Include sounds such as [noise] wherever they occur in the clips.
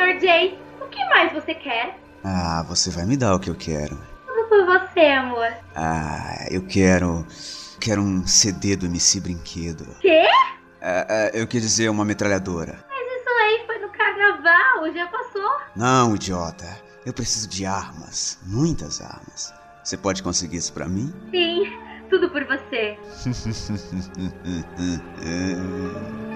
Sr. Jay, o que mais você quer? Ah, você vai me dar o que eu quero. Tudo por você, amor. Ah, eu quero. Quero um CD do MC Brinquedo. Quê? Ah, ah, eu quis dizer uma metralhadora. Mas isso aí foi no carnaval, já passou. Não, idiota. Eu preciso de armas. Muitas armas. Você pode conseguir isso pra mim? Sim, tudo por você. [laughs]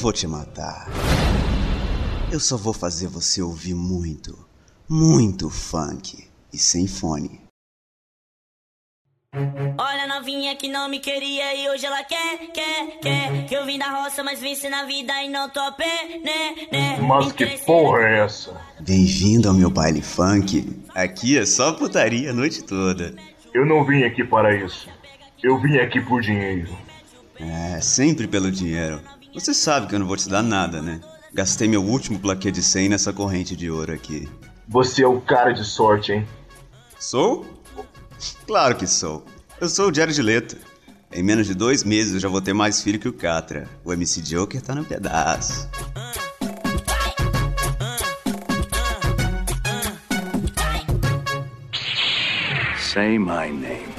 vou te matar. Eu só vou fazer você ouvir muito, muito funk e sem fone. Olha a novinha que não me queria e hoje ela quer, quer, quer. Que eu vim da roça, mas venci na vida e não tô a pé, né, né. Mas que porra é essa? Bem-vindo ao meu baile funk. Aqui é só putaria a noite toda. Eu não vim aqui para isso. Eu vim aqui por dinheiro. É, sempre pelo dinheiro. Você sabe que eu não vou te dar nada, né? Gastei meu último plaquê de 100 nessa corrente de ouro aqui. Você é o cara de sorte, hein? Sou? Claro que sou. Eu sou o Jared Leto. Em menos de dois meses eu já vou ter mais filho que o Catra. O MC Joker tá no pedaço. Say my name.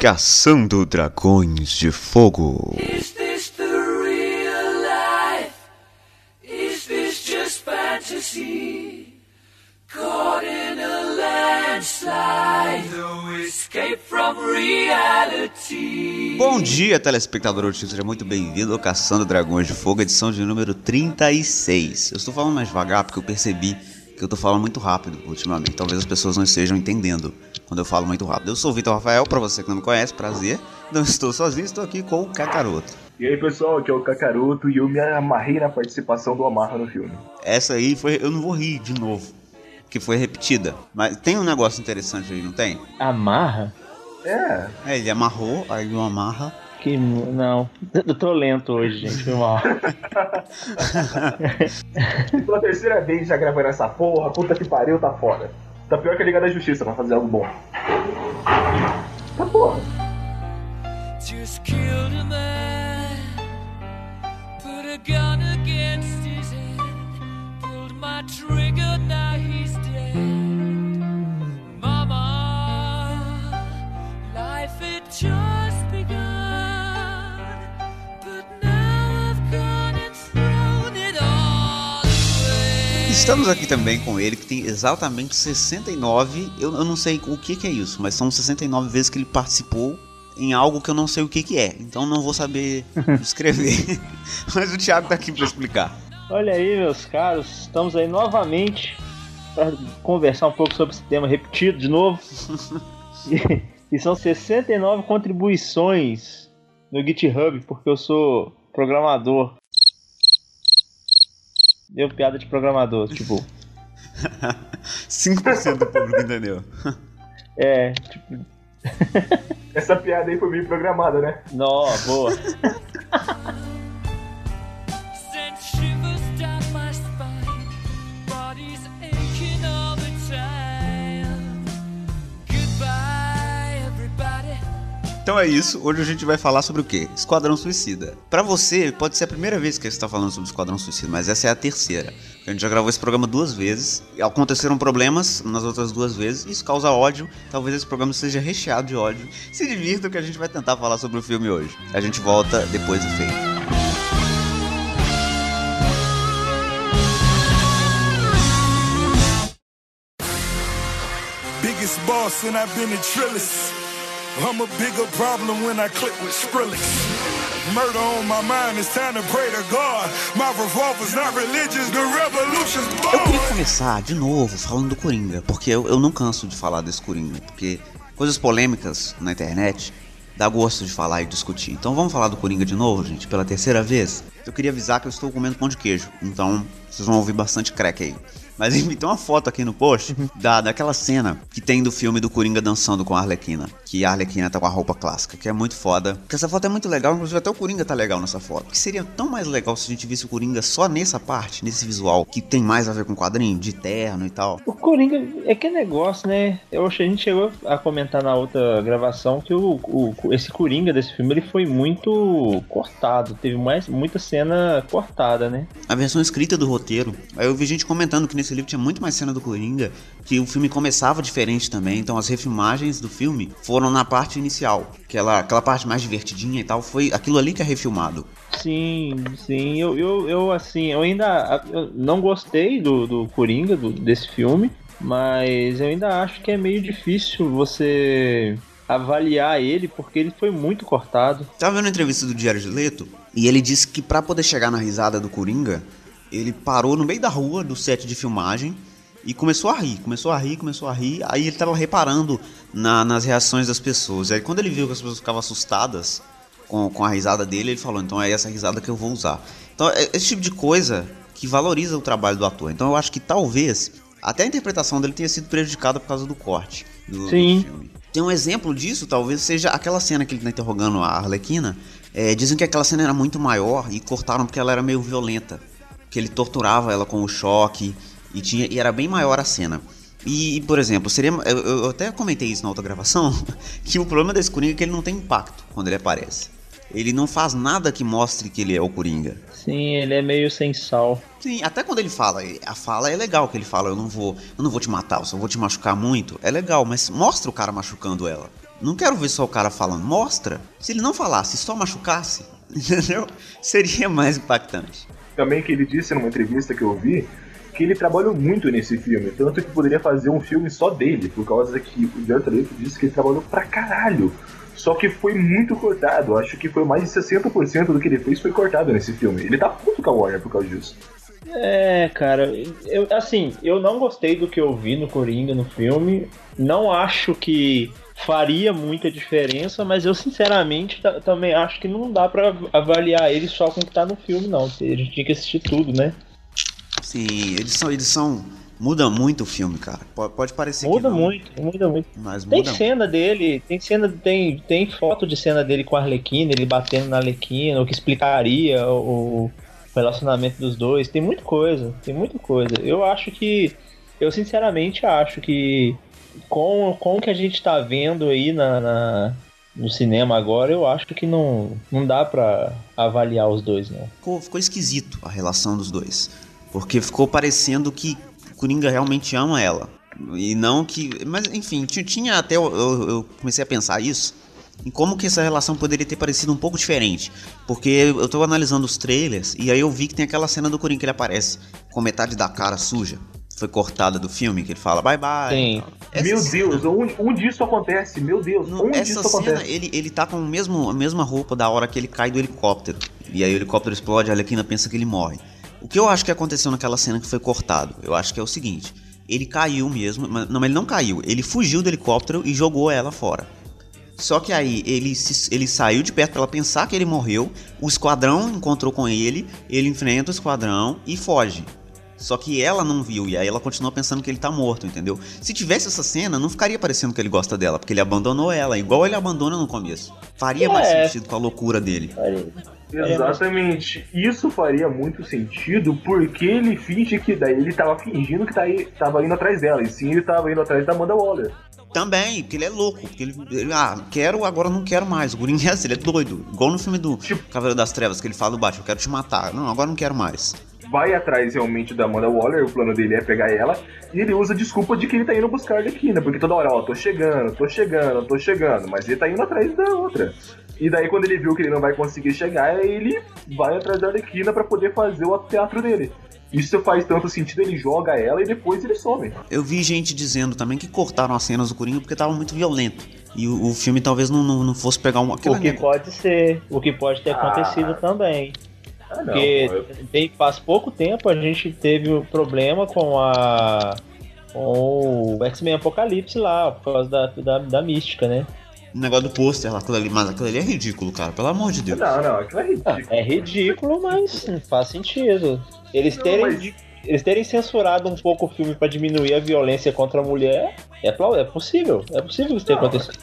Caçando Dragões de Fogo. Is this the real life? Is this just fantasy? Caught in a landslide, no escape from reality. Bom dia, telespectador seja muito bem-vindo ao Caçando Dragões de Fogo, edição de número 36. Eu estou falando mais devagar porque eu percebi que eu estou falando muito rápido ultimamente. Talvez as pessoas não estejam entendendo quando eu falo muito rápido. Eu sou o Vitor Rafael, para você que não me conhece, prazer. Não estou sozinho, estou aqui com o Cacaroto. E aí, pessoal, aqui é o Kakaroto e eu me amarrei na participação do Amarra no filme. Essa aí foi. Eu não vou rir de novo, que foi repetida. Mas tem um negócio interessante aí, não tem? Amarra? É, É, ele amarrou, aí não amarra. Que. Não. Eu tô lento hoje, gente. Foi mal. [laughs] pela terceira vez já gravando essa porra, puta que pariu, tá foda. Tá pior que a Liga da Justiça pra fazer algo bom. Tá porra. Just killed a man, put a gun against his head, pulled my trigger, now he's dead. Mama, life had just Estamos aqui também com ele, que tem exatamente 69. Eu, eu não sei o que, que é isso, mas são 69 vezes que ele participou em algo que eu não sei o que, que é. Então não vou saber [laughs] escrever. [laughs] mas o Thiago tá aqui para explicar. Olha aí, meus caros. Estamos aí novamente para conversar um pouco sobre esse tema repetido de novo. [laughs] E, e são 69 contribuições no GitHub, porque eu sou programador. Deu piada de programador, tipo. [laughs] 5% do público entendeu. É, tipo. Essa piada aí foi bem programada, né? Nó, boa. [laughs] Então é isso, hoje a gente vai falar sobre o quê? Esquadrão Suicida. Pra você, pode ser a primeira vez que você está falando sobre Esquadrão Suicida, mas essa é a terceira. A gente já gravou esse programa duas vezes, aconteceram problemas nas outras duas vezes, isso causa ódio, talvez esse programa seja recheado de ódio. Se divirtam que a gente vai tentar falar sobre o filme hoje. A gente volta depois do feito. Biggest boss and I've been a trillist. I'm a bigger problem when I click with Skrillex. Murder on my mind, it's time to pray to God. My revolver's not religious, the revolution's Eu queria born. começar de novo falando do Coringa, porque eu, eu não canso de falar desse Coringa, porque coisas polêmicas na internet dá gosto de falar e discutir. Então vamos falar do Coringa de novo, gente, pela terceira vez. Eu queria avisar que eu estou comendo pão de queijo, então vocês vão ouvir bastante crack aí. Mas enfim, tem uma foto aqui no post da, daquela cena que tem do filme do Coringa dançando com a Arlequina. Que a Arlequina tá com a roupa clássica, que é muito foda. Porque essa foto é muito legal, inclusive até o Coringa tá legal nessa foto. Que seria tão mais legal se a gente visse o Coringa só nessa parte, nesse visual, que tem mais a ver com quadrinho, de terno e tal. O Coringa é que negócio, né? Eu acho que a gente chegou a comentar na outra gravação que o, o- esse Coringa desse filme ele foi muito cortado. Teve mais, muita cena cortada, né? A versão escrita do roteiro, aí eu vi gente comentando que nesse livro tinha muito mais cena do Coringa, que o filme começava diferente também, então as refilmagens do filme foram na parte inicial, aquela, aquela parte mais divertidinha e tal, foi aquilo ali que é refilmado. Sim, sim. Eu, eu, eu assim, eu ainda eu não gostei do, do Coringa, do- desse filme, mas eu ainda acho que é meio difícil você avaliar ele porque ele foi muito cortado. Tava vendo a entrevista do Diário de Leto, e ele disse que pra poder chegar na risada do Coringa, ele parou no meio da rua do set de filmagem e começou a rir, começou a rir, começou a rir, aí ele tava reparando na- nas reações das pessoas. Aí quando ele viu que as pessoas ficavam assustadas com, com a risada dele, ele falou, então é essa risada que eu vou usar. Então é esse tipo de coisa que valoriza o trabalho do ator. Então eu acho que talvez até a interpretação dele tenha sido prejudicada por causa do corte do, do Sim. filme. Tem um exemplo disso, talvez seja aquela cena que ele tá interrogando a Arlequina. É, dizem que aquela cena era muito maior e cortaram porque ela era meio violenta. Que ele torturava ela com o choque e, tinha, e era bem maior a cena. E, por exemplo, seria. Eu, eu até comentei isso na outra gravação, [laughs] que o problema desse Coringa é que ele não tem impacto quando ele aparece. Ele não faz nada que mostre que ele é o Coringa. Sim, ele é meio sem sal. Sim, até quando ele fala, a fala é legal que ele fala, eu não vou, eu não vou te matar, eu só vou te machucar muito. É legal, mas mostra o cara machucando ela. Não quero ver só o cara falando, mostra. Se ele não falasse, só machucasse, [laughs] entendeu? Seria mais impactante. Também que ele disse numa entrevista que eu vi que ele trabalhou muito nesse filme, tanto que poderia fazer um filme só dele, por causa que o Jared Leto disse que ele trabalhou pra caralho. Só que foi muito cortado, acho que foi mais de 60% do que ele fez foi cortado nesse filme. Ele tá puto com a Warner por causa disso. É, cara, eu assim, eu não gostei do que eu vi no Coringa no filme. Não acho que faria muita diferença, mas eu sinceramente ta- também acho que não dá pra avaliar ele só com o que tá no filme, não. A gente tinha que assistir tudo, né? Sim, eles são, eles são, muda muito o filme, cara. Pode, pode parecer Muda que não, muito, muda muito. mas Tem muda. cena dele, tem cena, tem, tem foto de cena dele com a Arlequina, ele batendo na Arlequina, o que explicaria o, o relacionamento dos dois. Tem muita coisa, tem muita coisa. Eu acho que, eu sinceramente acho que com, com o que a gente tá vendo aí na, na- no cinema agora, eu acho que não, não dá pra avaliar os dois, não. ficou, ficou esquisito a relação dos dois. Porque ficou parecendo que Coringa realmente ama ela. E não que. Mas enfim, ti- tinha até. Eu, eu- eu comecei a pensar isso. Em como que essa relação poderia ter parecido um pouco diferente. Porque eu tô analisando os trailers e aí eu vi que tem aquela cena do Coringa que ele aparece com metade da cara suja. Foi cortada do filme, que ele fala bye bye. Sim. meu cena- Deus, onde, onde isso acontece? Meu Deus, onde essa isso cena, acontece? ele, ele tá com o mesmo, a mesma roupa da hora que ele cai do helicóptero. E aí o helicóptero explode, a Arlequina pensa que ele morre. O que eu acho que aconteceu naquela cena que foi cortado? Eu acho que é o seguinte: ele caiu mesmo, mas, não, mas ele não caiu, ele fugiu do helicóptero e jogou ela fora. Só que aí ele, se- ele saiu de perto pra ela pensar que ele morreu, o esquadrão encontrou com ele, ele enfrenta o esquadrão e foge. Só que ela não viu, e aí ela continua pensando que ele tá morto, entendeu? Se tivesse essa cena, não ficaria parecendo que ele gosta dela, porque ele abandonou ela, igual ele abandona no começo. Faria mais É. sentido com a loucura dele. Exatamente. Isso faria muito sentido porque ele finge que daí ele tava fingindo que aí, tava indo atrás dela. E sim, ele tava indo atrás da Amanda Waller. Também, porque ele é louco, porque ele, ele- ah, quero, agora não quero mais. O é assim, [laughs] ele é doido. Igual no filme do Tipo- Cavaleiro das Trevas, que ele fala do Batman, eu quero te matar. Não, agora não quero mais. Vai atrás realmente da Amanda Waller, o plano dele é pegar ela, e ele usa a desculpa de que ele tá indo buscar a Arlequina, porque toda hora, ó, tô chegando, tô chegando, tô chegando, mas ele tá indo atrás da outra. E daí quando ele viu que ele não vai conseguir chegar, ele vai atrás da Arlequina pra poder fazer o teatro dele. Isso faz tanto sentido, ele joga ela e depois ele some. Eu vi gente dizendo também que cortaram as cenas do Coringa porque tava muito violento. E o, o filme talvez não, não, não fosse pegar uma. O que pode ser, o que pode ter Ah. acontecido também. Ah, não. Porque eu- tem, faz pouco tempo a gente teve um problema com a. com o X-Men Apocalipse lá, por causa da, da, da mística, né? O negócio do pôster lá, aquilo ali, mas aquilo ali é ridículo, cara, pelo amor de Deus. Não, não, aquilo é Ah, ridículo. É ridículo, mas faz sentido. Eles Não, terem, mas- eles terem censurado um pouco o filme pra diminuir a violência contra a mulher é, é possível. É possível isso ter Não, acontecido.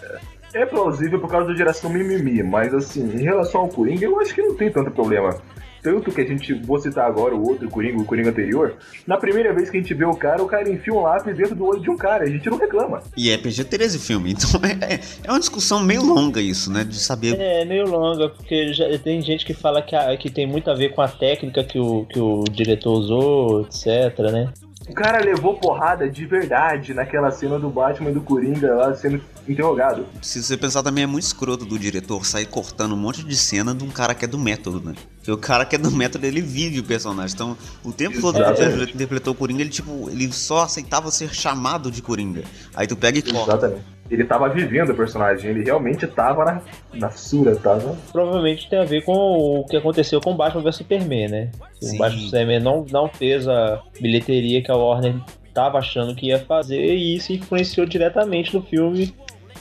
É plausível por causa da geração mimimi, mas assim, em relação ao Coringa, eu acho que não tem tanto problema. Tanto que a gente, vou citar agora o outro Coringa, o Coringa anterior, na primeira vez que a gente vê o cara, o cara enfia um lápis dentro do olho de um cara, a gente não reclama. E é PG-13 o filme, então [laughs] é, é- é uma discussão meio longa isso, né? De saber. É meio longa, porque já tem gente que fala que, a- que tem muito a ver com a técnica que o, que o diretor usou, etc, né? O cara levou porrada de verdade naquela cena do Batman e do Coringa lá sendo interrogado. Se você pensar também é muito escroto do diretor sair cortando um monte de cena de um cara que é do método, né? Porque o cara que é do método, ele vive o personagem. Então, o tempo todo que ele interpretou o Coringa, ele tipo, ele só aceitava ser chamado de Coringa. Aí tu pega e corta. Exatamente. Ele tava vivendo o personagem, ele realmente tava na, na sura, tava. Provavelmente tem a ver com o que aconteceu com Batman vs Superman, né? Sim. O Batman vs Superman não, não fez a bilheteria que a Warner tava achando que ia fazer e isso influenciou diretamente no filme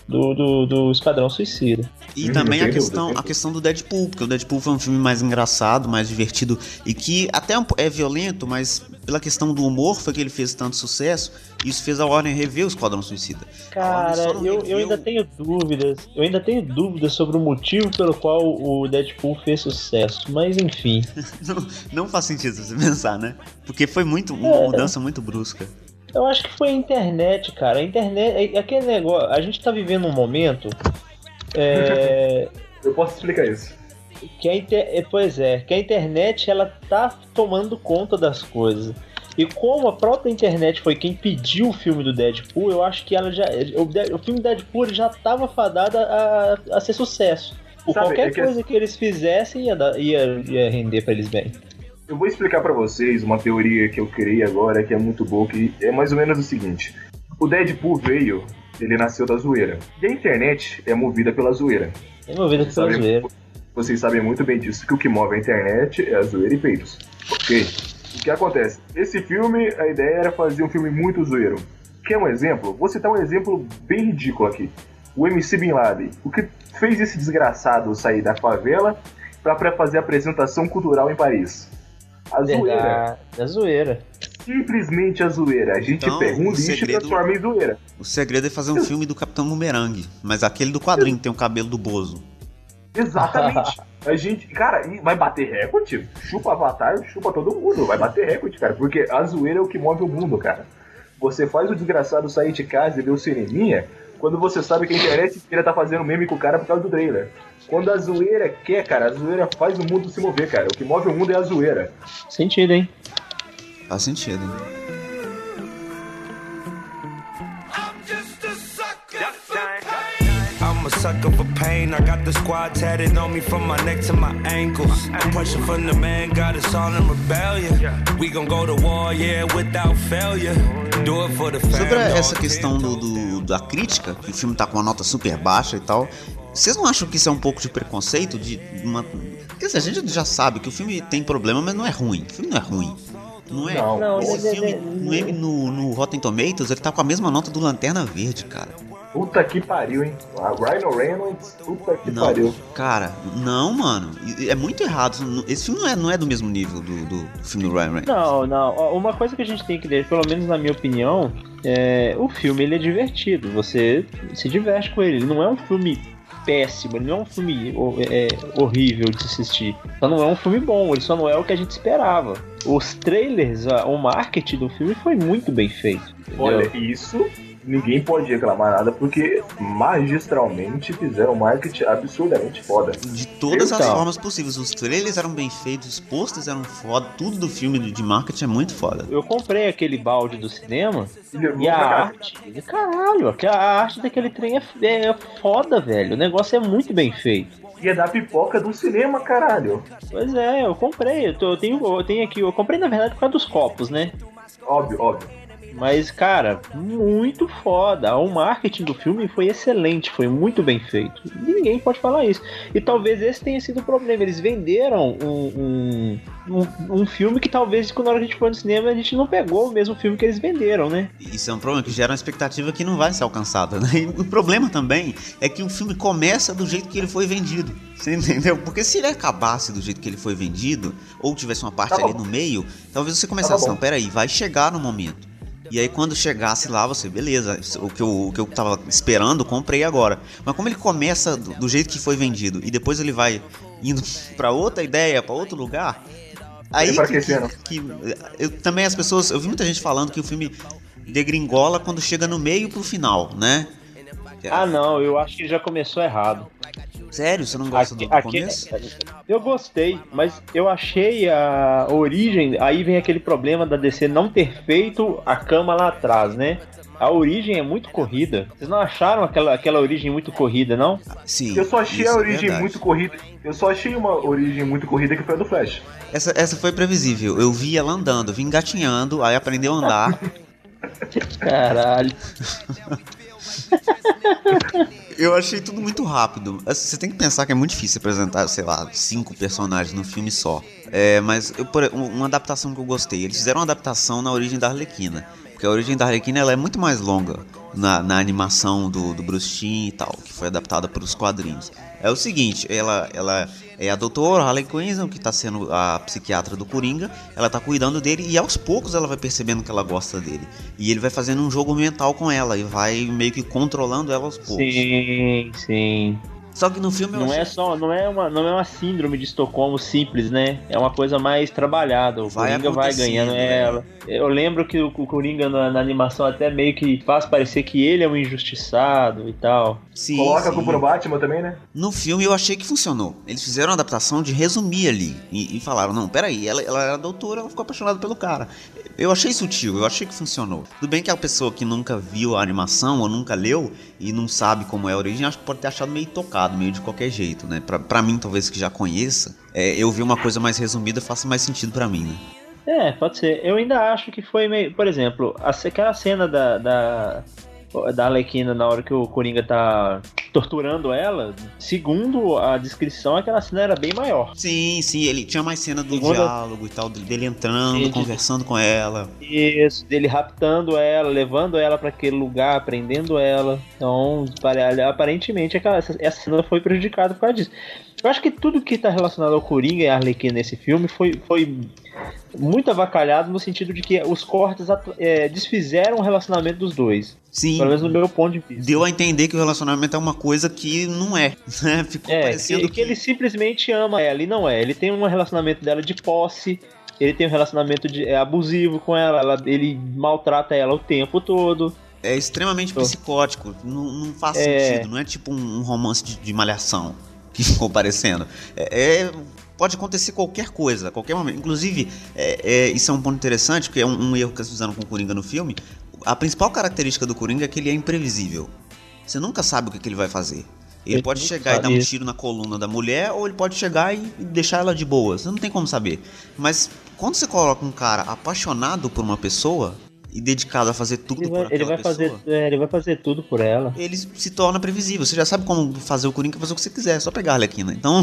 do, do, do Esquadrão Suicida. E Hum, também a questão, a questão do Deadpool, porque o Deadpool foi um filme mais engraçado, mais divertido e que até é violento, mas pela questão do humor foi que ele fez tanto sucesso. e Isso fez a Warner rever o Esquadrão Suicida. Cara, eu, eu ainda tenho dúvidas. Eu ainda tenho dúvidas sobre o motivo pelo qual o Deadpool fez sucesso. Mas enfim. [laughs] Não, não faz sentido você [laughs] pensar, né? Porque foi muito uma É. mudança muito brusca. Eu acho que foi a internet, cara. A internet. é- Aquele negócio. A gente tá vivendo um momento. É. [laughs] Eu posso explicar isso. que a inter... é, Pois é, que a internet ela tá tomando conta das coisas. E como a própria internet foi quem pediu o filme do Deadpool, eu acho que ela já. O, filme Deadpool já estava fadado a, a ser sucesso. Sabe, qualquer é que- coisa que eles fizessem ia, dar- ia, ia render pra eles bem. Eu vou explicar pra vocês uma teoria que eu criei agora, que é muito boa, que é mais ou menos o seguinte. O Deadpool veio, ele nasceu da zoeira. E a internet é movida pela zoeira. É Vocês pela sabem, zoeira. vocês sabem muito bem disso, que o que move a internet é a zoeira e peitos. Ok? O que acontece? Esse filme, a ideia era fazer um filme muito zoeiro. Quer um exemplo? Vou citar um exemplo bem ridículo aqui. O MC Bin Laden. O que fez esse desgraçado sair da favela pra fazer apresentação cultural em Paris? A zoeira. É zoeira. Simplesmente a zoeira. A gente Então, pega um o lixo e segredo- transforma em zoeira. O segredo é fazer um filme do Capitão Boomerang, mas aquele do quadrinho que tem o cabelo do Bozo. Exatamente. [laughs] A gente, cara, e vai bater recorde? Chupa Avatar, chupa todo mundo. Vai bater recorde, cara. Porque a zoeira é o que move o mundo, cara. Você faz o desgraçado sair de casa e ver o cineminha quando você sabe que a internet inteira tá fazendo meme com o cara por causa do trailer. Quando a zoeira quer, cara, a zoeira faz o mundo se mover, cara. O que move o mundo é a zoeira. Sentido, hein? Faz sentido, hein? Sucker for pain. I got the squad tatted on me from my neck to my ankles. Pressure from the man got us all in rebellion. We gon' go to war, yeah, without failure. Do it for the family. Sobre essa questão do, do- da crítica, que o filme tá com uma nota super baixa e tal, vocês não acham que isso é um pouco de preconceito? De uma... Quer dizer, a gente já sabe que o filme tem problema, mas não é ruim. O filme não é ruim. Não é? Não. Esse filme, é- no, no Rotten Tomatoes, ele tá com a mesma nota do Lanterna Verde, cara. Puta que pariu, hein? A Ryan Reynolds, puta que Não, pariu. cara, não, mano. É muito errado. Esse filme não é, não é do mesmo nível do, do filme do Ryan Reynolds. Não, não. Uma coisa que a gente tem que ler, pelo menos na minha opinião, é o filme ele é divertido. Você se diverte com ele. Ele não é um filme péssimo, ele não é um filme é, horrível de se assistir. Só não é um filme bom, ele só não é o que a gente esperava. Os trailers, o marketing do filme foi muito bem feito. entendeu? Olha, isso ninguém pode reclamar nada, porque magistralmente fizeram um marketing absurdamente foda. De todas as Então. formas possíveis. Os trailers eram bem feitos, os posters eram foda, tudo do filme de marketing é muito foda. Eu comprei aquele balde do cinema E levou e a arte, caralho, a arte daquele trem é, é foda, velho. O negócio é muito bem feito. Ia dar pipoca do cinema, caralho. Pois é, eu comprei. Eu, tô- eu tenho, eu tenho aqui, eu comprei na verdade por causa dos copos, né? Óbvio, óbvio. Mas, cara, muito foda. O marketing do filme foi excelente, foi muito bem feito. Ninguém pode falar isso. E talvez esse tenha sido o problema. Eles venderam um, um, um, um filme que talvez quando a gente foi no cinema a gente não pegou o mesmo filme que eles venderam, né? Isso é um problema que gera uma expectativa que não vai ser alcançada. Né? E o problema também é que o filme começa do jeito que ele foi vendido. Você entendeu? Porque se ele acabasse do jeito que ele foi vendido, ou tivesse uma parte Tá ali no meio, talvez você Tá começasse, bom. não, peraí, vai chegar no momento. E aí quando chegasse lá, você, beleza, o que eu, o que eu tava esperando, comprei agora. Mas como ele começa do, do jeito que foi vendido e depois ele vai indo [laughs] pra outra ideia, pra outro lugar, aí que- que- eu também as pessoas, eu vi muita gente falando que o filme degringola quando chega no meio pro final, né? Ah, não, eu acho que já começou errado. Sério, você não gosta Aqui- do aqui- começo? Eu gostei, mas eu achei a origem. Aí vem aquele problema da DC não ter feito a cama lá atrás, né? A origem é muito corrida. Vocês não acharam aquela, aquela origem muito corrida, não? Sim. Eu só achei a é origem verdade. muito corrida. Eu só achei uma origem muito corrida que foi a do Flash. Essa, essa foi previsível. Eu vi ela andando, vim engatinhando, aí aprendeu a andar. [laughs] Caralho. [laughs] Eu achei tudo muito rápido. Assim, Você tem que pensar que é muito difícil apresentar, sei lá, cinco personagens num filme só. É, mas eu, um- uma adaptação que eu gostei. Eles fizeram uma adaptação na origem da Arlequina. Porque a origem da Arlequina ela é muito mais longa na, na animação do, do Bruce e tal, que foi adaptada para os quadrinhos. É o seguinte, ela, ela é a doutora Harley Quinn, que tá sendo a psiquiatra do Coringa, ela tá cuidando dele e aos poucos ela vai percebendo que ela gosta dele. E ele vai fazendo um jogo mental com ela e vai meio que controlando ela aos poucos. Sim, sim. Só que no filme eu Não achei- é só, não é uma, não é uma síndrome de Estocolmo simples, né? É uma coisa mais trabalhada. O Vai Coringa vai ganhando é. ela. Eu lembro que o, o Coringa na, na animação até meio que faz parecer que ele é um injustiçado e tal. Sim, Coloca sim. no Batman também, né? No filme eu achei que funcionou. Eles fizeram uma adaptação de resumir ali. E, e falaram, não, peraí, ela, ela era doutora, ela ficou apaixonada pelo cara. Eu achei sutil, eu achei que funcionou. Tudo bem que a pessoa que nunca viu a animação ou nunca leu e não sabe como é a origem, acho que pode ter achado meio tocado, meio de qualquer jeito, né? Pra, pra mim, talvez que já conheça, é, eu ver uma coisa mais resumida faça mais sentido pra mim, né? É, pode ser. Eu ainda acho que foi meio. Por exemplo, aquela cena da. da... Da Arlequina na hora que o Coringa tá torturando ela, segundo a descrição, aquela cena era bem maior. Sim, sim, ele tinha mais cena do Segunda- diálogo e tal, dele entrando, Ele- conversando com ela. Isso, dele raptando ela, levando ela pra aquele lugar, prendendo ela. Então, pare- aparentemente, aquela, essa, essa cena foi prejudicada por causa disso. Eu acho que tudo que tá relacionado ao Coringa e a Arlequina nesse filme foi, foi muito avacalhado no sentido de que os cortes é, desfizeram o relacionamento dos dois. Sim. Pelo menos no meu ponto de vista. Deu a entender que o relacionamento é uma coisa que não é, [laughs] né? Ficou É, parecendo que, que ele simplesmente ama ela e não é. Ele tem um relacionamento dela de posse, ele tem um relacionamento de, é, abusivo com ela, ela- ele maltrata ela o tempo todo. é extremamente Tô. psicótico. Não, não faz É. sentido. Não é tipo um, um romance de, de malhação que [laughs] ficou parecendo. É, é- pode acontecer qualquer coisa, qualquer momento. Inclusive, é, é, isso é um ponto interessante, porque é um, um erro que eles fizeram com o Coringa no filme. A principal característica do Coringa é que ele é imprevisível. Você nunca sabe o que, que ele vai fazer. Ele Ele pode chegar e dar um tiro na coluna da mulher, ou ele pode chegar e deixar ela de boa. Você não tem como saber. Mas quando você coloca um cara apaixonado por uma pessoa e dedicado a fazer tudo Ele por vai, aquela ele vai pessoa, fazer, é, ele vai fazer tudo por ela. ele se torna previsível. Você já sabe como fazer o Coringa fazer o que você quiser, é só pegar a Arlequina. Então,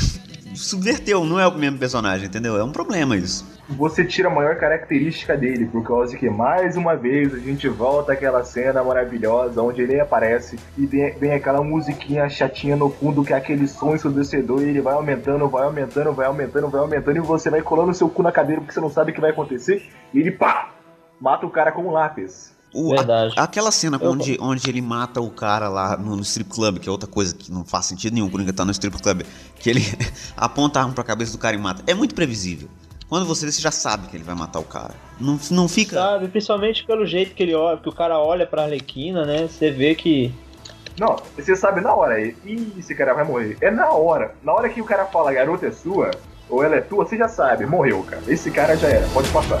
[laughs] subverteu, não é o mesmo personagem, entendeu? É um problema isso. Você tira a maior característica dele, por causa de que mais uma vez a gente volta àquela cena maravilhosa onde ele aparece e vem, vem aquela musiquinha chatinha no fundo que é aquele som ensurdecedor e ele vai aumentando, vai aumentando, vai aumentando, vai aumentando e você vai colando seu cu na cadeira porque você não sabe o que vai acontecer e ele pá! Mata o cara com um lápis. O- a- Verdade. aquela cena Eu- onde, onde ele mata o cara lá no, no strip club, que é outra coisa que não faz sentido nenhum, o Coringa tá no strip club, que ele [laughs] aponta a arma pra cabeça do cara e mata. É muito previsível. Quando você vê, você já sabe que ele vai matar o cara. Não, não fica. Sabe, principalmente pelo jeito que ele olha, que o cara olha pra Arlequina, né? Você vê que. Não, você sabe na hora, ih, esse cara vai morrer. É na hora. Na hora que o cara fala, a garota é sua, ou ela é tua, você já sabe, morreu, cara. Esse cara já era, pode passar.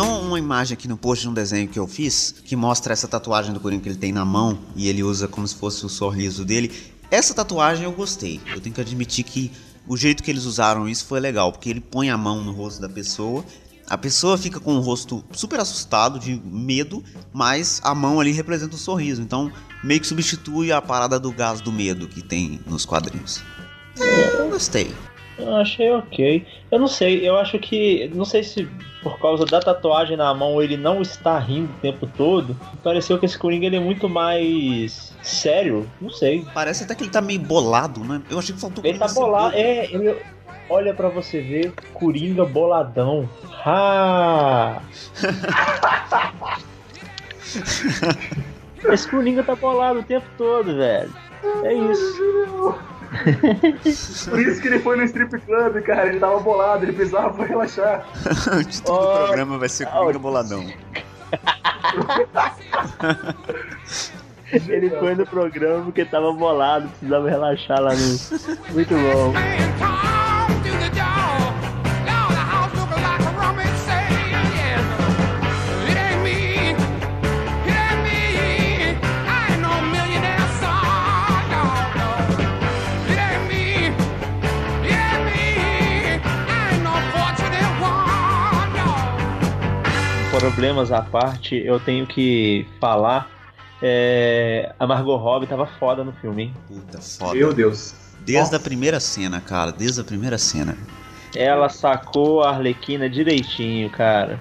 Um- uma imagem aqui no post de um desenho que eu fiz que mostra essa tatuagem do Coringa que ele tem na mão e ele usa como se fosse o sorriso dele. Essa tatuagem eu gostei. Eu tenho que admitir que o jeito que eles usaram isso foi legal, porque ele põe a mão no rosto da pessoa. A pessoa fica com o rosto super assustado, de medo, mas a mão ali representa o sorriso. Então, meio que substitui a parada do gás do medo que tem nos quadrinhos. É, eu gostei. Eu achei ok. Eu não sei, eu acho que. Não sei se por causa da tatuagem na mão ele não está rindo o tempo todo. Pareceu que esse Coringa ele é muito mais sério. Não sei. Parece até que ele tá meio bolado, né? Eu achei que faltou Ele tá bolado. bobo. É, ele. Olha pra você ver, Coringa boladão. Ah! [laughs] Esse Coringa tá bolado o tempo todo, velho. É isso. [laughs] Por isso que ele foi no strip club, cara. Ele tava bolado, ele precisava pra relaxar. [laughs] o título do Ó, programa vai ser Coringa Boladão. [laughs] Ele foi no programa porque tava bolado, precisava relaxar lá no. Muito bom. Problemas à parte, eu tenho que falar. É, a Margot Robbie tava foda no filme, hein? Puta foda. Meu Deus. Desde a primeira cena, cara. Desde a primeira cena. Ela sacou a Arlequina direitinho, cara.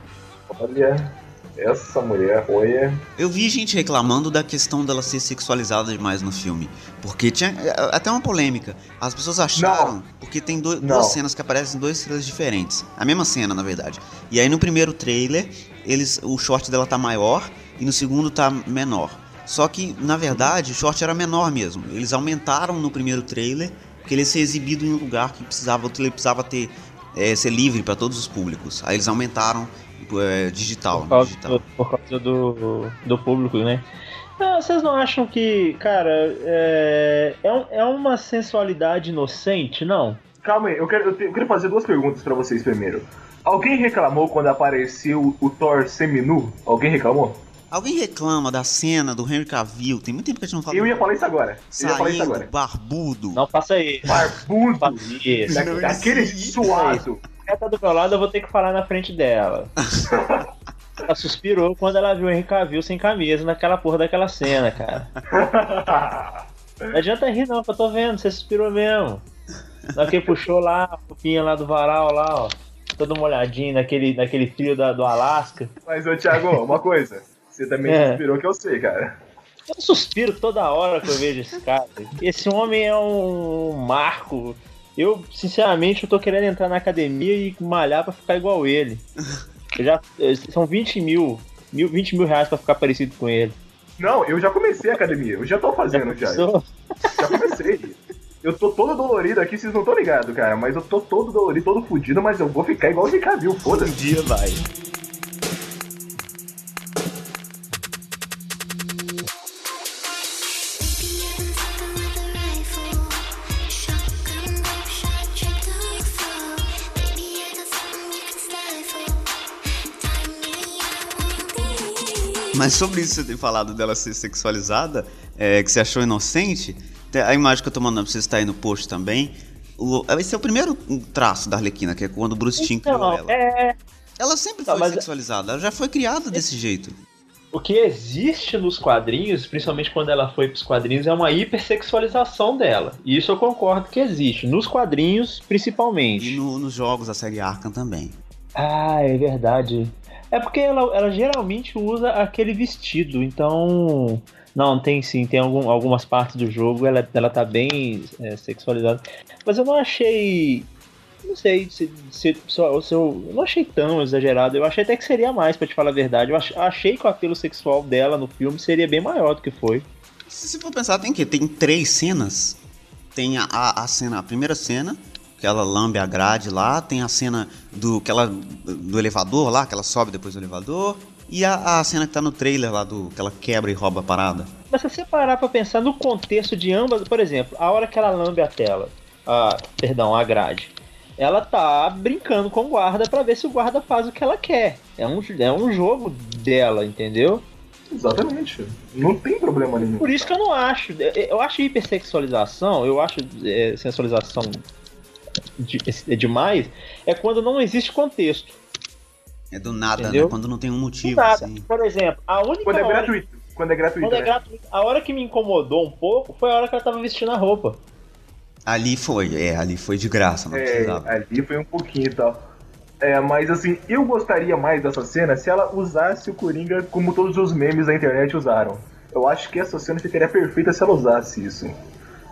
Olha, essa mulher, olha. Eu vi gente reclamando da questão dela ser sexualizada demais no filme. Porque tinha é, até uma polêmica. As pessoas acharam. Porque tem do- Não. duas cenas que aparecem em dois trailers diferentes. A mesma cena, na verdade. E aí no primeiro trailer, eles, o short dela tá maior e no segundo tá menor. Só que, na verdade, o short era menor mesmo. Eles aumentaram no primeiro trailer, porque ele ia ser exibido em um lugar que precisava, ele precisava ter, é, ser livre para todos os públicos. Aí eles aumentaram é, digital. Por causa, digital. do, por causa do, do público, né? Não, vocês não acham que, cara, é, é, é uma sensualidade inocente, não? Calma aí, eu quero, eu te- eu quero fazer duas perguntas pra vocês primeiro. Alguém reclamou quando apareceu o Thor seminu? Alguém reclamou? Alguém reclama da cena do Henry Cavill? Tem muito tempo que a gente não fala. Eu ia falar isso agora. Eu ia falar isso Saindo, agora. barbudo. Não faça aí. Barbudo. Faça isso. Da- Daquele suado. Ela tá do meu lado, eu vou ter que falar na frente dela. [laughs] ela suspirou quando ela viu o Henry Cavill sem camisa naquela porra daquela cena, cara. [laughs] Não adianta rir não, que eu tô vendo, você suspirou mesmo. Ele puxou lá, a roupinha lá do varal lá, ó. Todo molhadinho naquele, naquele frio da, do Alasca. Mas, ô Thiago, uma coisa. Você também [laughs] É. suspirou que eu sei, cara. Eu suspiro toda hora que eu vejo esse cara. Esse homem é um marco. Eu, sinceramente, eu tô querendo entrar na academia e malhar pra ficar igual ele. Eu já, eh, são 20 mil, mil, 20 mil reais pra ficar parecido com ele. Não, eu já comecei a academia. Eu já tô fazendo, Thiago. Sou- Já comecei. Eu tô todo dolorido aqui, vocês não estão ligados, cara. Mas eu tô todo dolorido, todo fudido, mas eu vou ficar igual o Ricardo, viu? Um Foda-se. dia vai. Mas sobre isso que você tem falado dela ser sexualizada, é, que você achou inocente, te- a imagem que eu tô mandando pra vocês está aí no post também. O, esse é o primeiro traço da Arlequina, que é quando o Bruce Timm criou Não, ela. é, Ela sempre Tá, foi mas- sexualizada, ela já foi criada desse jeito. o que existe nos quadrinhos, principalmente quando ela foi pros quadrinhos, é uma hipersexualização dela. E isso eu concordo que existe. Nos quadrinhos, E principalmente. no- nos jogos da série Arkham também. Ah, é verdade. É porque ela, ela geralmente usa aquele vestido, então. Não, tem sim, tem algum- algumas partes do jogo, ela, ela tá bem é, sexualizada. Mas eu não achei. Não sei se, se, se eu, se eu- eu não achei tão exagerado. Eu achei até que seria mais, pra te falar a verdade. Eu ach- achei que o apelo sexual dela no filme seria bem maior do que foi. Se você for pensar, tem que Tem três cenas. Tem a, a, a cena, a primeira cena, que ela lambe a grade lá, tem a cena do que ela do elevador lá, que ela sobe depois do elevador, e a, a cena que tá no trailer lá do que ela quebra e rouba a parada. Mas se você parar pra pensar no contexto de ambas, por exemplo, a hora que ela lambe a tela, a, perdão, a grade, ela tá brincando com o guarda pra ver se o guarda faz o que ela quer. É um, é um jogo dela, entendeu? Exatamente. Não tem problema nenhum. Por isso que eu não acho. Eu acho hipersexualização, eu acho é, sensualização de, é demais, é quando não existe contexto. É do nada, Entendeu? né? Quando não tem um Do motivo, nada. assim. Por exemplo, a única Quando é hora- gratuito. Quando é gratuito, quando é né? gratuito, a hora que me incomodou um pouco foi a hora que ela tava vestindo a roupa. Ali foi, é, ali foi de graça, não É, precisava. ali foi um pouquinho e tal. É, mas assim, eu gostaria mais dessa cena se ela usasse o Coringa como todos os memes da internet usaram. Eu acho que essa cena ficaria perfeita se ela usasse isso.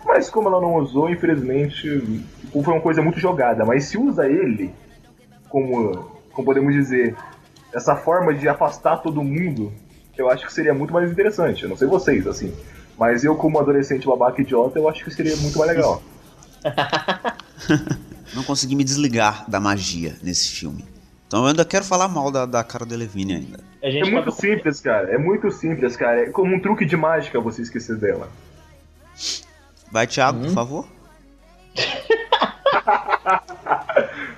Mas como ela não usou, infelizmente, foi uma coisa muito jogada. Mas se usa ele como, como podemos dizer, essa forma de afastar todo mundo, eu acho que seria muito mais interessante. Eu não sei vocês, assim. Mas eu, como adolescente babaca idiota, eu acho que seria muito mais legal. [laughs] Não consegui me desligar da magia nesse filme. Então eu ainda quero falar mal da, da cara Delevingne ainda. A É muito simples, cara. É muito simples, cara. É como um truque de mágica você esquecer dela. Vai, Thiago, Hum? por favor. [laughs]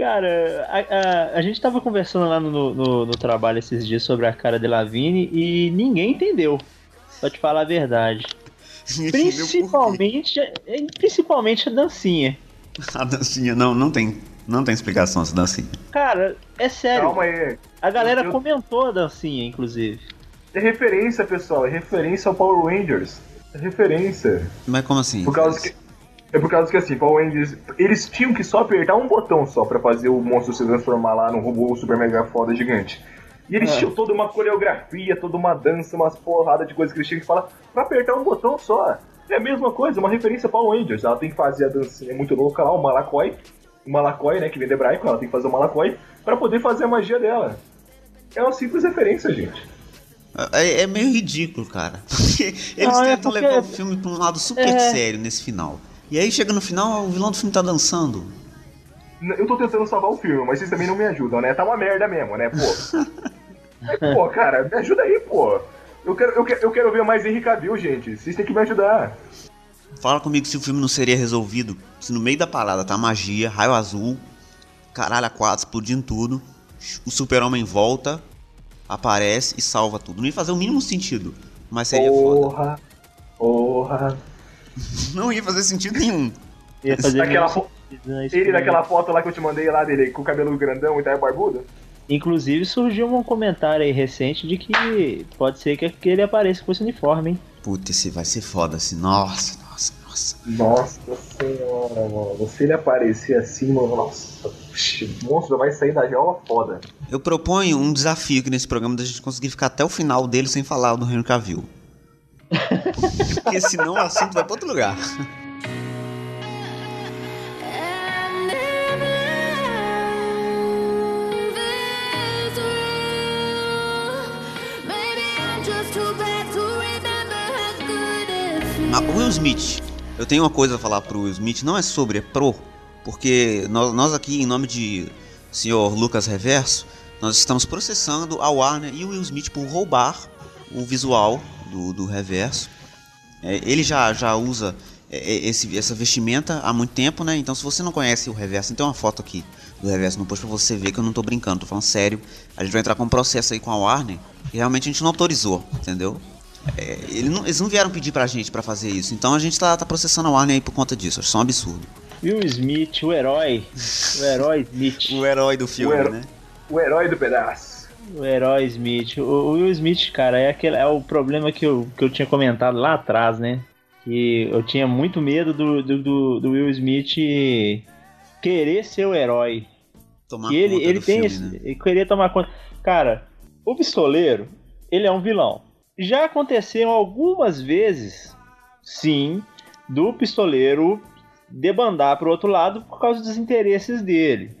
Cara, a, a, a gente tava conversando lá no, no, no trabalho esses dias sobre a cara de Lavigne e ninguém entendeu. Pra te falar a verdade. Principalmente, é, principalmente a dancinha. [laughs] A dancinha, não, não tem, não tem explicação essa dancinha. Cara, é sério. Calma aí. A galera Eu- comentou a dancinha, inclusive. É referência, pessoal. É referência ao Power Rangers. É referência. Mas como assim? Por causa que. É por causa que assim, Power Rangers. Eles tinham que só apertar um botão só pra fazer o monstro se transformar lá num robô super mega foda gigante. E eles É. tinham toda uma coreografia, toda uma dança, umas porrada de coisas que eles tinham que falar pra apertar um botão só. É a mesma coisa, uma referência a Power Rangers. Ela tem que fazer a dancinha muito louca lá, o Malakoi. O Malakoi, né, que vem de hebraico, ela tem que fazer o Malakoi pra poder fazer a magia dela. É uma simples referência, gente. É, é meio ridículo, cara. [laughs] Porque eles é tentam porque- levar o filme pra um lado super É. sério nesse final. E aí chega no final, o vilão do filme tá dançando. Eu tô tentando salvar o filme, mas vocês também não me ajudam, né? Tá uma merda mesmo, né, pô? [laughs] Pô, cara, me ajuda aí, pô. Eu quero, eu quero, eu quero ver mais Henry Cavill, gente. Vocês têm que me ajudar. Fala comigo se o filme não seria resolvido se no meio da parada tá magia, raio azul, caralho a quatro, explodindo tudo, o super-homem volta, aparece e salva tudo. Não ia fazer o mínimo sentido, mas seria foda. Porra, porra. [laughs] Não ia fazer sentido nenhum. Ia fazer Aquela menos fo- né, Ele mesmo. naquela foto lá que eu te mandei lá dele, com o cabelo grandão e tá barbudo. Inclusive surgiu um comentário aí recente de que pode ser que ele apareça com esse uniforme, hein? Puta, esse vai ser foda assim. Nossa, nossa, nossa. Nossa senhora, mano. Se ele aparecer assim, mano, nossa. O monstro vai sair da jaula foda. Eu proponho um desafio aqui nesse programa da gente conseguir ficar até o final dele sem falar do Henry Cavill. Porque senão o assunto vai pra outro lugar. O Will Smith, eu tenho uma coisa a falar pro Will Smith, não é sobre, é pro. Porque nós, nós aqui, em nome de senhor Lucas Reverso, nós estamos processando a Warner e o Will Smith por roubar o visual do, do Reverso. É, ele já, já usa é, é, esse, essa vestimenta há muito tempo, né? Então se você não conhece o Reverso, tem uma foto aqui do Reverso no post pra você ver que eu não tô brincando, tô falando sério. A gente vai entrar com um processo aí com a Warner e realmente a gente não autorizou, entendeu? É, ele não- eles não vieram pedir pra gente pra fazer isso, então a gente tá, tá processando a Warner aí por conta disso, acho isso um absurdo. Will Smith, o herói. O herói Smith. [laughs] O herói do filme, O né? O herói do pedaço. O herói Smith. O, o Will Smith, cara, é, aquele, é o problema que eu, que eu tinha comentado lá atrás, né? Que eu tinha muito medo do, do, do, Will Smith querer ser o herói. Tomar E ele, conta ele tem filme, esse. né? Ele queria tomar conta. Cara, o pistoleiro, ele é um vilão. Já aconteceu algumas vezes, sim, do pistoleiro debandar pro outro lado por causa dos interesses dele.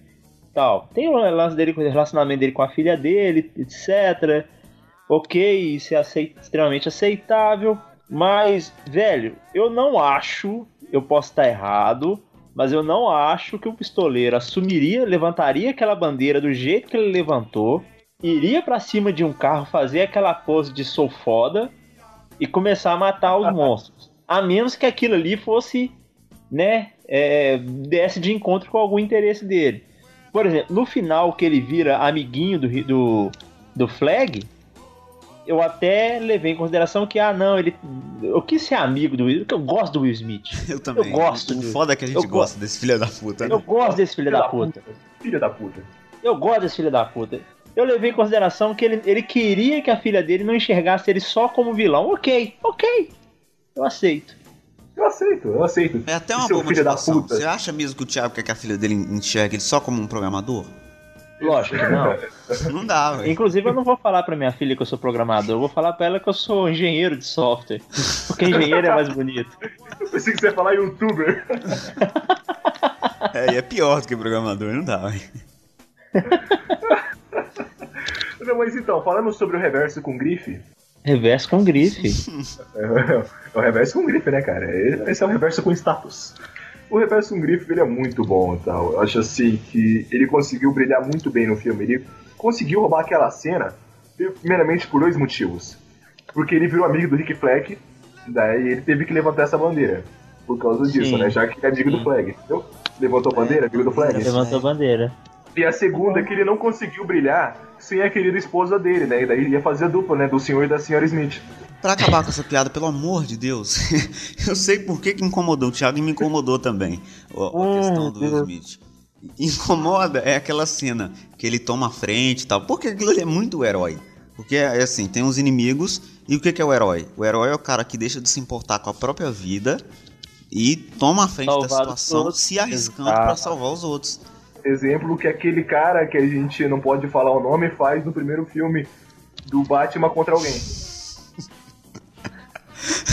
Tal. Tem o lance dele, o relacionamento dele com a filha dele, etc. Ok, isso é aceit- extremamente aceitável. Mas, velho, eu não acho, eu posso estar errado, mas eu não acho que o pistoleiro assumiria, levantaria aquela bandeira do jeito que ele levantou, iria pra cima de um carro, fazer aquela pose de sou foda e começar a matar os [laughs] monstros. A menos que aquilo ali fosse né, é, desse de encontro com algum interesse dele. Por exemplo, no final que ele vira amiguinho do, do, do Flag, eu até levei em consideração que, ah, não, ele. Eu quis ser amigo do Will, porque eu gosto do Will Smith. [laughs] Eu também. Eu gosto O de- foda é que a gente eu gosta gosto. desse filho da puta. né? Eu gosto desse filho da puta. Filha da puta. Eu gosto desse filho da puta. Eu levei em consideração que ele, ele queria que a filha dele não enxergasse ele só como vilão. Ok, ok. Eu aceito. Eu aceito, eu aceito. É até uma boa filho da motivação. puta. Você acha mesmo que o Thiago quer que a filha dele enxergue ele só como um programador? Lógico que não. Não dá, velho. Inclusive, eu não vou falar pra minha filha que eu sou programador, eu vou falar pra ela que eu sou engenheiro de software. Porque engenheiro é mais bonito. Eu pensei que você ia falar youtuber. É, e é pior do que programador, não dá, velho. Não, mas então, falando sobre o reverso com grife. Reverso com grife. [laughs] É o reverso com grife, né, cara? Esse é o reverso com status. O reverso com grife ele é muito bom e tal. Eu acho assim que ele conseguiu brilhar muito bem no filme. Ele conseguiu roubar aquela cena, primeiramente por dois motivos. Porque ele virou amigo do Rick Flag, daí ele teve que levantar essa bandeira. Por causa disso, Sim. né? Já que ele é amigo do Flag. Entendeu? Levantou a bandeira, amigo do Flag. Levantou a bandeira. E a segunda é que ele não conseguiu brilhar sem a querida esposa dele, né? E daí ele ia fazer a dupla, né? Do senhor e da senhora Smith. Pra acabar com essa piada, pelo amor de Deus, [laughs] eu sei por que, que incomodou o Thiago e me incomodou também a, a Hum, questão do Will. Smith. Incomoda é aquela cena que ele toma a frente e tal, porque aquilo ali é muito herói. Porque é assim, tem uns inimigos e o que, que é o herói? O herói é o cara que deixa de se importar com a própria vida e toma a frente da Salvar situação, todos. se arriscando pra salvar os outros. Exemplo que aquele cara que a gente não pode falar o nome faz no primeiro filme do Batman contra alguém. [laughs]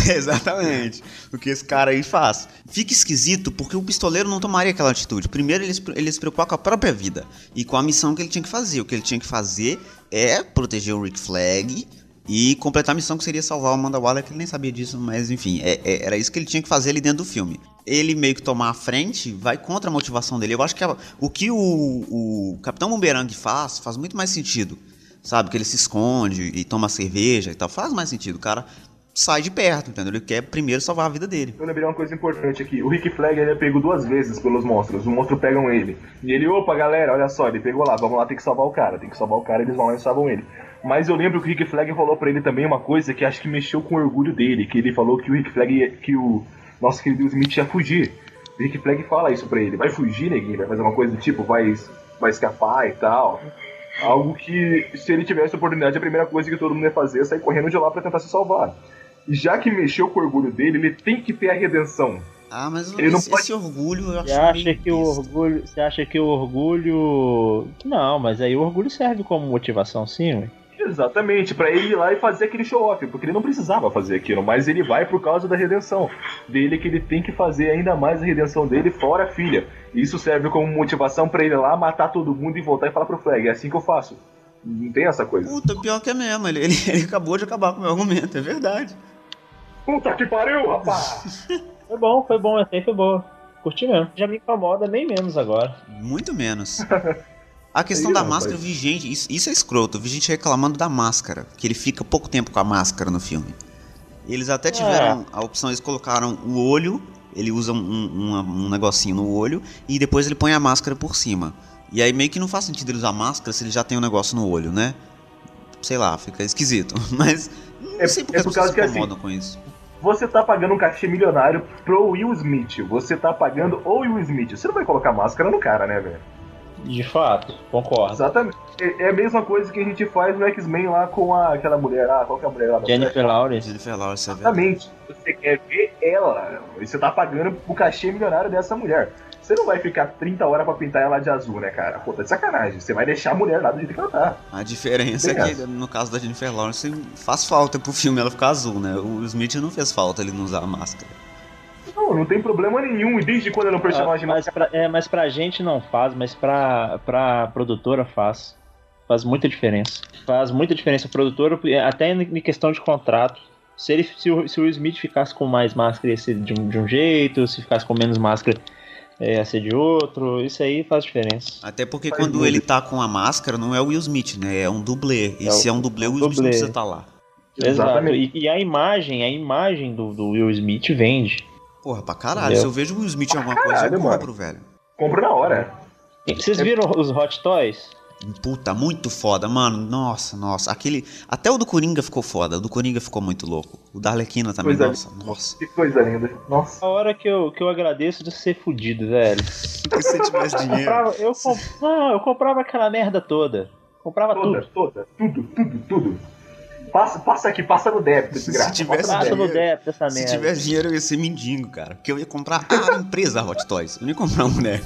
Exatamente. O que esse cara aí faz. Fica esquisito porque o pistoleiro não tomaria aquela atitude. Primeiro, ele, ele se preocupar com a própria vida e com a missão que ele tinha que fazer. O que ele tinha que fazer é proteger o Rick Flag e completar a missão que seria salvar o Amanda Waller, que ele nem sabia disso, mas enfim, é- é- era isso que ele tinha que fazer ali dentro do filme. Ele meio que tomar a frente vai contra a motivação dele. Eu acho que a- o que o, o Capitão Boomerang faz faz muito mais sentido. Sabe? Que ele se esconde e toma cerveja e tal. Faz mais sentido. O cara sai de perto, entendeu? Ele quer primeiro salvar a vida dele. Eu lembrei uma coisa importante aqui. O Rick Flag ele é pego duas vezes pelos monstros. Os monstros pegam ele. E ele, opa, galera, olha só, ele pegou lá, vamos lá, tem que salvar o cara. Tem que salvar o cara, eles vão lá e salvam ele. Mas eu lembro que o Rick Flag falou pra ele também uma coisa que acho que mexeu com o orgulho dele. Que ele falou que o Rick Flag, ia- que o nosso querido Smith ia fugir. O Rick Flag fala isso pra ele. Vai fugir, neguinho? Vai fazer uma coisa do tipo, vai, vai escapar e tal. Algo que, se ele tivesse a oportunidade, a primeira coisa que todo mundo ia fazer é sair correndo de lá pra tentar se salvar. E já que mexeu com o orgulho dele, ele tem que ter a redenção. Ah, mas Ele não esse, pode- esse orgulho eu acho Você acha que o orgulho. Você acha que o orgulho. Não, mas aí o orgulho serve como motivação, sim, ué. Exatamente, pra ele ir lá e fazer aquele show-off, porque ele não precisava fazer aquilo, mas ele vai por causa da redenção dele, que ele tem que fazer ainda mais a redenção dele fora a filha. Isso serve como motivação pra ele ir lá matar todo mundo e voltar e falar pro Flag, é assim que eu faço. Não tem essa coisa. Puta, pior que é mesmo. Ele, ele, ele acabou de acabar com o meu argumento, é verdade. Puta que pariu, rapaz! [laughs] Foi bom, foi bom, até foi boa. Curti mesmo. Já me incomoda bem menos agora. Muito menos. [laughs] A questão Aí, da rapaz. máscara, eu vi gente, isso, isso é escroto, eu vi gente reclamando da máscara, que ele fica pouco tempo com a máscara no filme. Eles até tiveram a opção, eles colocaram o olho, ele usa um, um, um negocinho no olho, e depois ele põe a máscara por cima. E aí meio que não faz sentido ele usar máscara se ele já tem um negócio no olho, né? Sei lá, fica esquisito. [laughs] Mas não É- sei porque é as por pessoas causa se que, assim, incomodam com isso. Você tá pagando um cachê milionário pro Will Smith, você tá pagando o Will Smith, você não vai colocar máscara no cara, né, velho? De fato, concordo. Exatamente. É, é a mesma coisa que a gente faz no X-Men lá com a, aquela mulher lá, qual que é a mulher lá? da Jennifer Lawrence. Jennifer Lawrence, é. Exatamente. Você quer ver ela. E você tá pagando o cachê milionário dessa mulher. Você não vai ficar 30 horas pra pintar ela de azul, né, cara? Pô, tá de sacanagem. Você vai deixar a mulher lá do jeito que ela tá. A diferença é que, no caso da Jennifer Lawrence, faz falta pro filme ela ficar azul, né? O Smith não fez falta ele não usar a máscara. Não, não tem problema nenhum. E desde quando ele é um Ah, personagem mas, pra, é, mas pra gente não faz, mas pra, pra produtora faz. Faz muita diferença. Faz muita diferença. A produtora, até em questão de contrato. Se, ele, se, o, se o Will Smith ficasse com mais máscara, ia ser de um, de um jeito. Se ficasse com menos máscara, é, ia ser de outro. Isso aí faz diferença. Até porque Faz quando muito. ele tá com a máscara, não é o Will Smith, né? É um dublê. E É se o- é um dublê, o Will Smith não dublê. precisa estar lá. Exato. Exatamente. E, e a imagem, a imagem do, do Will Smith vende. Porra, pra caralho. Entendeu? Se eu vejo o Will Smith em alguma coisa, eu caralho, mano. compro, velho. Compro na hora. Vocês viram os Hot Toys? Puta, muito foda, mano. Nossa, nossa. Aquele. Até o do Coringa ficou foda. O do Coringa ficou muito louco. O da Arlequina também, Coisa nossa, nossa. Que coisa linda. Nossa. A hora que eu, que eu agradeço de ser fudido, velho. Se [laughs] você tivesse Eu dinheiro. comprava, eu, comp... Não, eu comprava aquela merda toda. Comprava Toda, tudo. toda, tudo, tudo, tudo. Passa, passa aqui, passa no débito, Se desgraça. tivesse Passa débito. no débito essa Se merda. tivesse dinheiro, eu ia ser mendigo, cara. Porque eu ia comprar a empresa Hot Toys. Eu não ia comprar um boneco.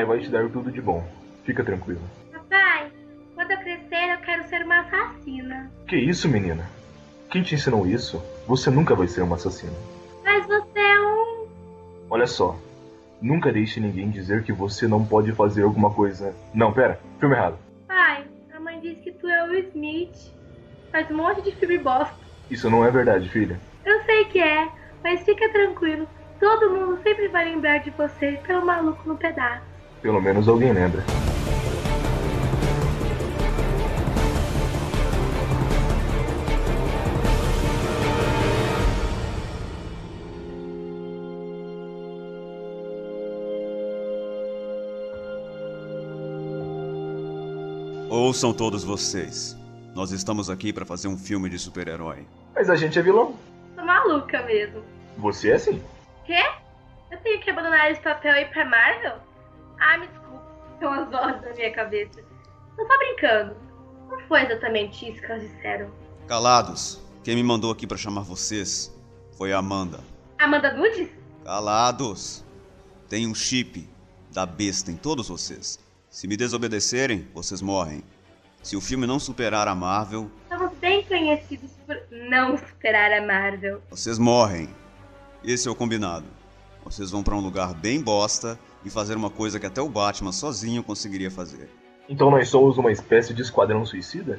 Papai vai te dar tudo de bom. Fica tranquilo. Papai, quando eu crescer, eu quero ser uma assassina. Que isso, menina? Quem te ensinou isso? Você nunca vai ser uma assassina. Mas você é um. Olha só. Nunca deixe ninguém dizer que você não pode fazer alguma coisa. Não, pera. Filme errado. Pai, a mãe disse que tu é o Smith. Faz um monte de filme bosta. Isso não é verdade, filha. Eu sei que é, mas fica tranquilo. Todo mundo sempre vai lembrar de você pelo maluco no pedaço. Pelo menos alguém lembra. Ouçam todos vocês. Nós estamos aqui para fazer um filme de super-herói. Mas a gente é vilão. Tô maluca mesmo. Você é sim. Quê? Eu tenho que abandonar esse papel e ir pra Marvel? Ah, me desculpa. São as vozes na minha cabeça. Não tô brincando. Não foi exatamente isso que elas disseram. Calados. Quem me mandou aqui para chamar vocês foi a Amanda. Amanda Nudes? Calados. Tem um chip da besta em todos vocês. Se me desobedecerem, vocês morrem. Se o filme não superar a Marvel, Somos bem conhecidos por não superar a Marvel. vocês morrem. Esse é o combinado. Vocês vão para um lugar bem bosta e fazer uma coisa que até o Batman sozinho conseguiria fazer. Então nós somos uma espécie de esquadrão suicida?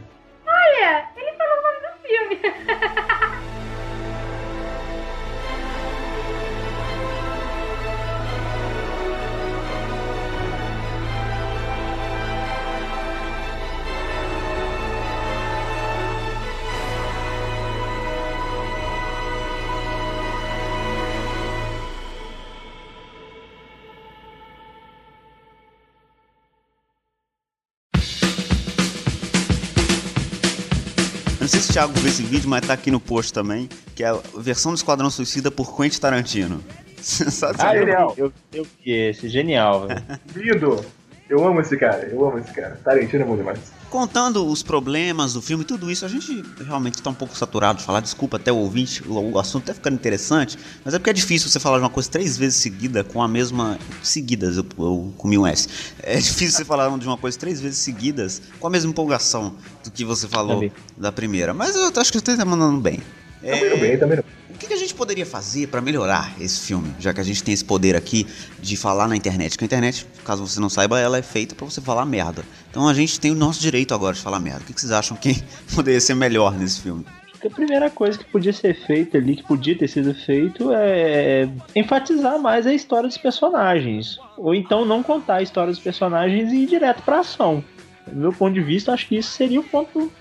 Thiago viu esse vídeo, mas tá aqui no post também, que é a versão do Esquadrão Suicida por Quentin Tarantino. [laughs] Ah, Sensacional. eu Genial. eu, eu vi esse, genial, velho. Lindo! Eu amo esse cara, eu amo esse cara. Tarantino é bom demais. Contando os problemas do filme, tudo isso, a gente realmente tá um pouco saturado de falar. Desculpa até o ouvinte, o, assunto tá ficando interessante, mas é porque é difícil você falar de uma coisa três vezes seguida com a mesma. Seguidas, eu, eu comi um S. É difícil você falar de uma coisa três vezes seguidas com a mesma empolgação do que você falou da primeira. Mas eu acho que você tá mandando bem. É, Também não bem, também não. o que que a gente poderia fazer pra melhorar esse filme? Já que a gente tem esse poder aqui de falar na internet. Que a internet, caso você não saiba, ela é feita pra você falar merda. Então a gente tem o nosso direito agora de falar merda. O que que vocês acham que [laughs] poderia ser melhor nesse filme? A primeira coisa que podia ser feita ali, que podia ter sido feito, é enfatizar mais a história dos personagens. Ou então não contar a história dos personagens e ir direto pra ação. Do meu ponto de vista, acho que isso seria o ponto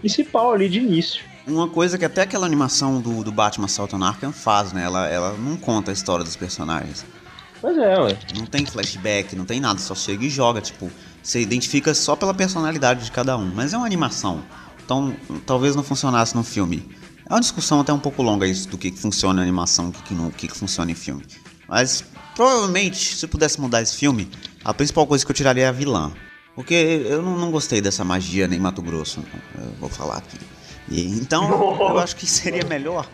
principal ali de início. Uma coisa que até aquela animação do, do Batman Assault on Arkham faz, né? Ela, ela não conta a história dos personagens. Pois é, ué. Não tem flashback, não tem nada, só chega e joga, tipo, você identifica só pela personalidade de cada um, mas é uma animação. Então, talvez não funcionasse no filme. É uma discussão até um pouco longa isso do que, que funciona em animação, o que, que, não, o que, que funciona em filme. Mas provavelmente, se pudesse mudar esse filme, a principal coisa que eu tiraria é a vilã. Porque eu não, não gostei dessa magia nem Mato Grosso, eu vou falar aqui. E, então, eu acho que seria melhor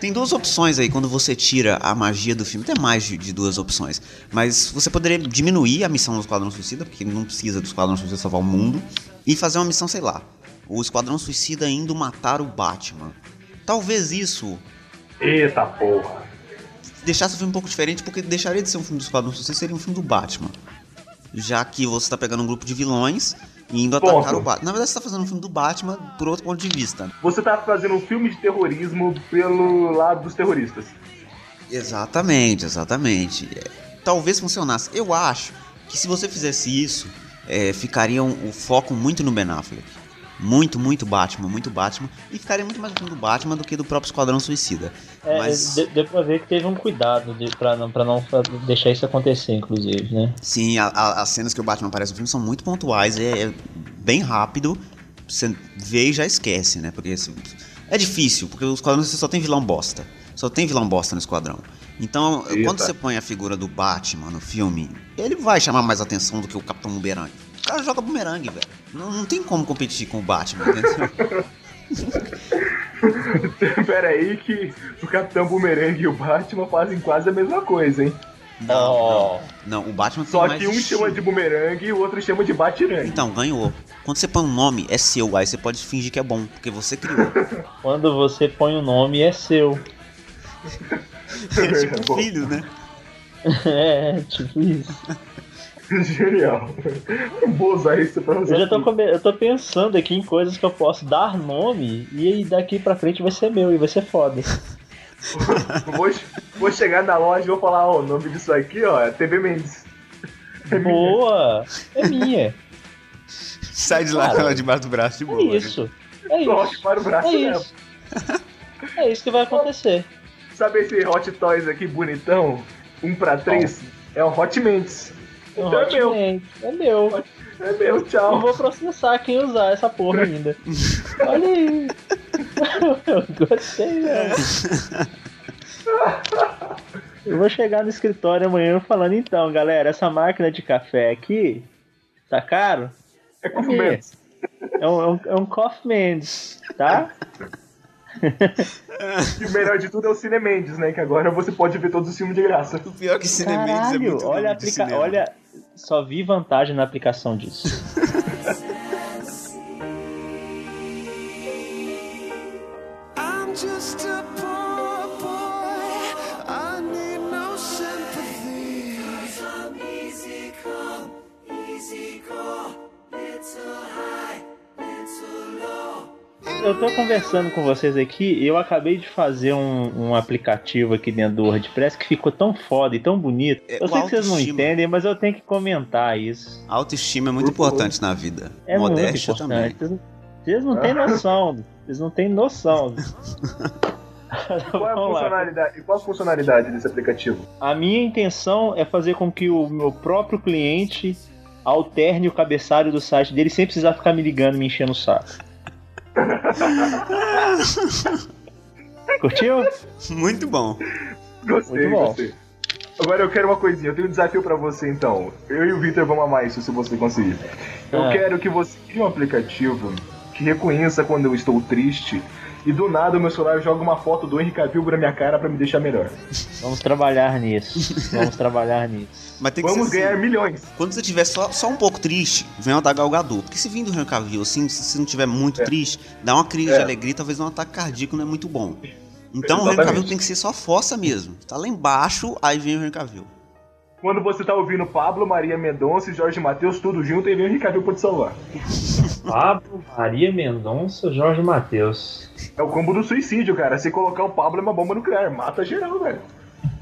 tem duas opções aí quando você tira a magia do filme. Tem mais de, de duas opções. Mas você poderia diminuir a missão do Esquadrão Suicida, porque não precisa do Esquadrão Suicida salvar o mundo. E fazer uma missão, sei lá. O Esquadrão Suicida indo matar o Batman. Talvez isso Eita porra. deixasse o filme um pouco diferente, porque deixaria de ser um filme do Esquadrão Suicida, seria um filme do Batman. Já que você tá pegando um grupo de vilões indo Ponto. atacar o Batman. Na verdade, você tá fazendo um filme do Batman por outro ponto de vista. Você tá fazendo um filme de terrorismo pelo lado dos terroristas. Exatamente, exatamente. É, Talvez funcionasse. Eu acho que se você fizesse isso, é, ficaria um- o foco muito no Ben Affleck. Muito, muito Batman, muito Batman. E ficaria muito mais do Batman do que do próprio Esquadrão Suicida. É, Mas- de- deu pra ver que teve um cuidado de, pra, não, pra não deixar isso acontecer, inclusive, né? Sim, a- a- as cenas que o Batman aparece no filme são muito pontuais, é, é bem rápido. Você vê e já esquece, né? Porque assim, é difícil, porque o Esquadrão Suicida só tem vilão bosta. Só tem vilão bosta no Esquadrão. Então, Eita. quando você põe a figura do Batman no filme, ele vai chamar mais atenção do que o Capitão Boomerang. O cara joga bumerangue, velho. Não, não tem como competir com o Batman, entendeu? [laughs] Pera aí que o Capitão Boomerang e o Batman fazem quase a mesma coisa, hein? Oh. Não, o Batman tem Só mais que um estilo. chama de Boomerang e o outro chama de Batirang. Então, ganhou. Quando você põe um nome, é seu. Aí você pode fingir que é bom, porque você criou. [laughs] Quando você põe o nome, é seu. [laughs] É tipo Bom. um filho, né? é, tipo isso. [laughs] Genial. Vou usar isso pra usar. Eu já tô, come- eu tô pensando aqui em coisas que eu posso dar nome e aí daqui pra frente vai ser meu e vai ser foda. [laughs] vou, vou chegar na loja e vou falar, ó, o nome disso aqui, ó, é TV Mendes. É minha. Boa! É minha. Sai de lá com ela debaixo do braço de boa. É isso. É isso. para o braço É mesmo. isso. É isso que vai acontecer. Sabe esse Hot Toys aqui bonitão? Um pra três? É um Hot Mendes. É um Então é meu. Man. É meu. É meu, Eu tchau. vou processar quem usar essa porra ainda. [laughs] Olha aí. Eu gostei, velho. Eu vou chegar no escritório amanhã falando, então, galera, essa máquina de café aqui tá caro? É com. É um, é um, é um Coffee Mendes, tá? E o melhor de tudo é o Cine Mendes, né? Que agora você pode ver todos os filmes de graça. O pior é que Cinemendes é muito olha, aplica... olha, só vi vantagem na aplicação disso. I'm just a Eu tô conversando com vocês aqui e eu acabei de fazer um, um aplicativo aqui dentro do WordPress que ficou tão foda e tão bonito. É, Eu sei que vocês não entendem, mas eu tenho que comentar isso. A autoestima é muito importante na vida. É Modéstia muito também. importante. Vocês não- Vocês não têm noção. Vocês não têm noção. [laughs] Qual é a funcionalidade, qual a funcionalidade desse aplicativo? A minha intenção é fazer com que o meu próprio cliente alterne o cabeçalho do site dele sem precisar ficar me ligando e me enchendo o saco. [laughs] Curtiu? Muito bom. Gostei, Muito bom. gostei. Agora eu quero uma coisinha, eu tenho um desafio pra você então. Eu e o Victor vamos amar isso se você conseguir. Eu Ah. quero que você crie um aplicativo que reconheça quando eu estou triste e do nada o meu celular joga uma foto do Henrique Cavill na minha cara pra me deixar melhor. Vamos trabalhar nisso. Vamos trabalhar nisso. Mas tem que Vamos ser ganhar assim. milhões. Quando você estiver só, só um pouco triste, vem o da Galgador. Porque se vir do Henry Cavill, assim, se você não estiver muito É. triste, dá uma crise É. de alegria, talvez um ataque cardíaco não é muito bom. Então o Henry Exatamente. Cavill tem que ser só fossa mesmo. Tá lá embaixo, aí vem o Henry Cavill. Quando você tá ouvindo Pablo, Maria Mendonça e Jorge Matheus tudo junto, e vem o pra te salvar. Pablo, Maria Mendonça, Jorge Matheus. É o combo do suicídio, cara. Se colocar o Pablo é uma bomba nuclear, mata geral, velho.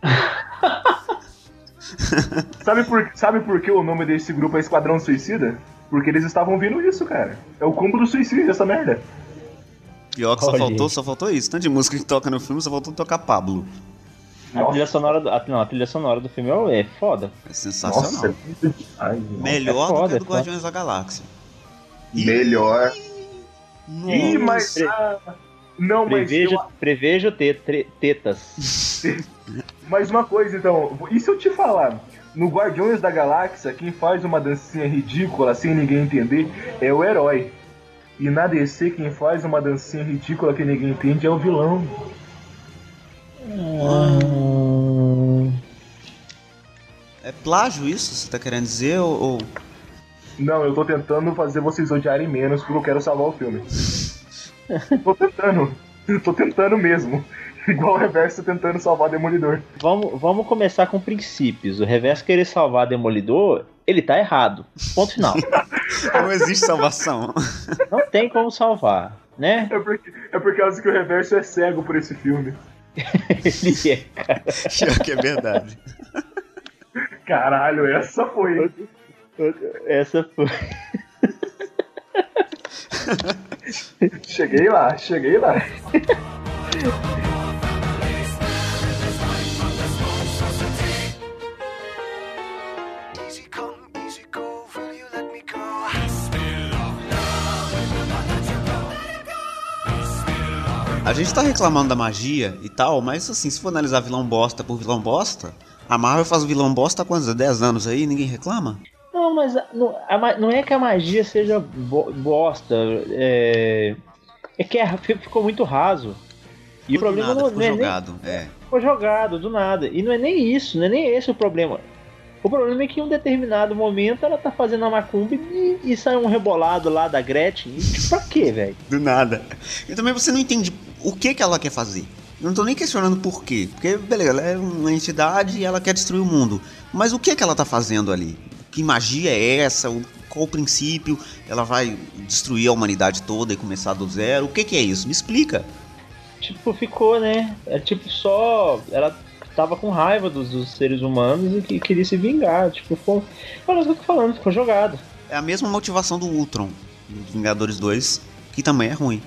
[laughs] sabe, por, sabe por que o nome desse grupo é Esquadrão Suicida? Porque eles estavam ouvindo isso, cara. É o combo do suicídio, essa merda. Pior que só Olha faltou, só faltou isso. Tanto de música que toca no filme, só faltou tocar Pablo. A trilha sonora do, a, não, a trilha sonora do filme é, foda. É sensacional. Nossa, é demais. Melhor é foda, do que a do é foda. Guardiões da Galáxia. Melhor. Ih, mas. ah, não, mas. Prevejo, eu- prevejo te- tre- tetas. [laughs] Mais uma coisa, então. E se eu te falar? No Guardiões da Galáxia, quem faz uma dancinha ridícula sem ninguém entender é o herói. E na DC, quem faz uma dancinha ridícula que ninguém entende é o vilão. Hum, É plágio isso? Você tá querendo dizer? Ou, ou- Não, eu tô tentando fazer vocês odiarem menos porque eu quero salvar o filme. [laughs] tô tentando. Tô tentando mesmo. Igual o reverso tentando salvar o Demolidor. Vamos, vamos começar com princípios. O Reverso querer salvar Demolidor, ele tá errado. Ponto final. [laughs] Não existe salvação. Não tem como salvar, né? É porque, é por causa que o reverso é cego por esse filme. Ele é, cara. Pior que é verdade. Caralho, essa foi. Essa foi. Cheguei lá, cheguei lá. A gente tá reclamando da magia e tal, mas assim, se for analisar vilão bosta por vilão bosta, a Marvel faz o vilão bosta há quantos? 10 anos aí, ninguém reclama? Não, mas a- não, a não é que a magia seja bo- bosta. É, é que é- fi- ficou muito raso. E o Do problema nada, não, ficou não é nem jogado. É. ficou jogado do nada. E não é nem isso, não é nem esse o problema. O problema é que em um determinado momento ela tá fazendo a macumba e, e sai um rebolado lá da Gretchen. E, pra quê, velho? Do nada. E também você não entende o que que ela quer fazer. Eu não tô nem questionando por quê. Porque, beleza, ela é uma entidade e ela quer destruir o mundo. Mas o que que ela tá fazendo ali? Que magia é essa? Qual o princípio? Ela vai destruir a humanidade toda e começar do zero? O que que é isso? Me explica. Tipo, ficou, né? É tipo só. Ela tava com raiva dos, dos seres humanos e que queria se vingar. Tipo, ficou. Olha o que eu tô falando, ficou jogado. É a mesma motivação do Ultron, do Vingadores 2, que também é ruim.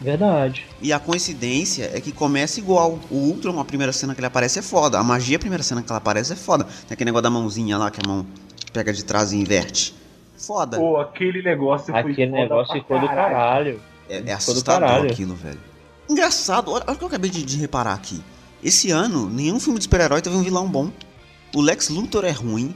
Verdade. E a coincidência é que começa igual. O Ultron, a primeira cena que ele aparece é foda. A magia, a primeira cena que ela aparece é foda. Tem aquele negócio da mãozinha lá, que a mão pega de trás e inverte. Foda. Pô, aquele negócio foi Aquele negócio ficou do caralho. É, é assustador caralho. aquilo, velho. Engraçado, olha, olha o que eu acabei de, de reparar aqui. Esse ano, nenhum filme de super-herói teve um vilão bom. O Lex Luthor é ruim,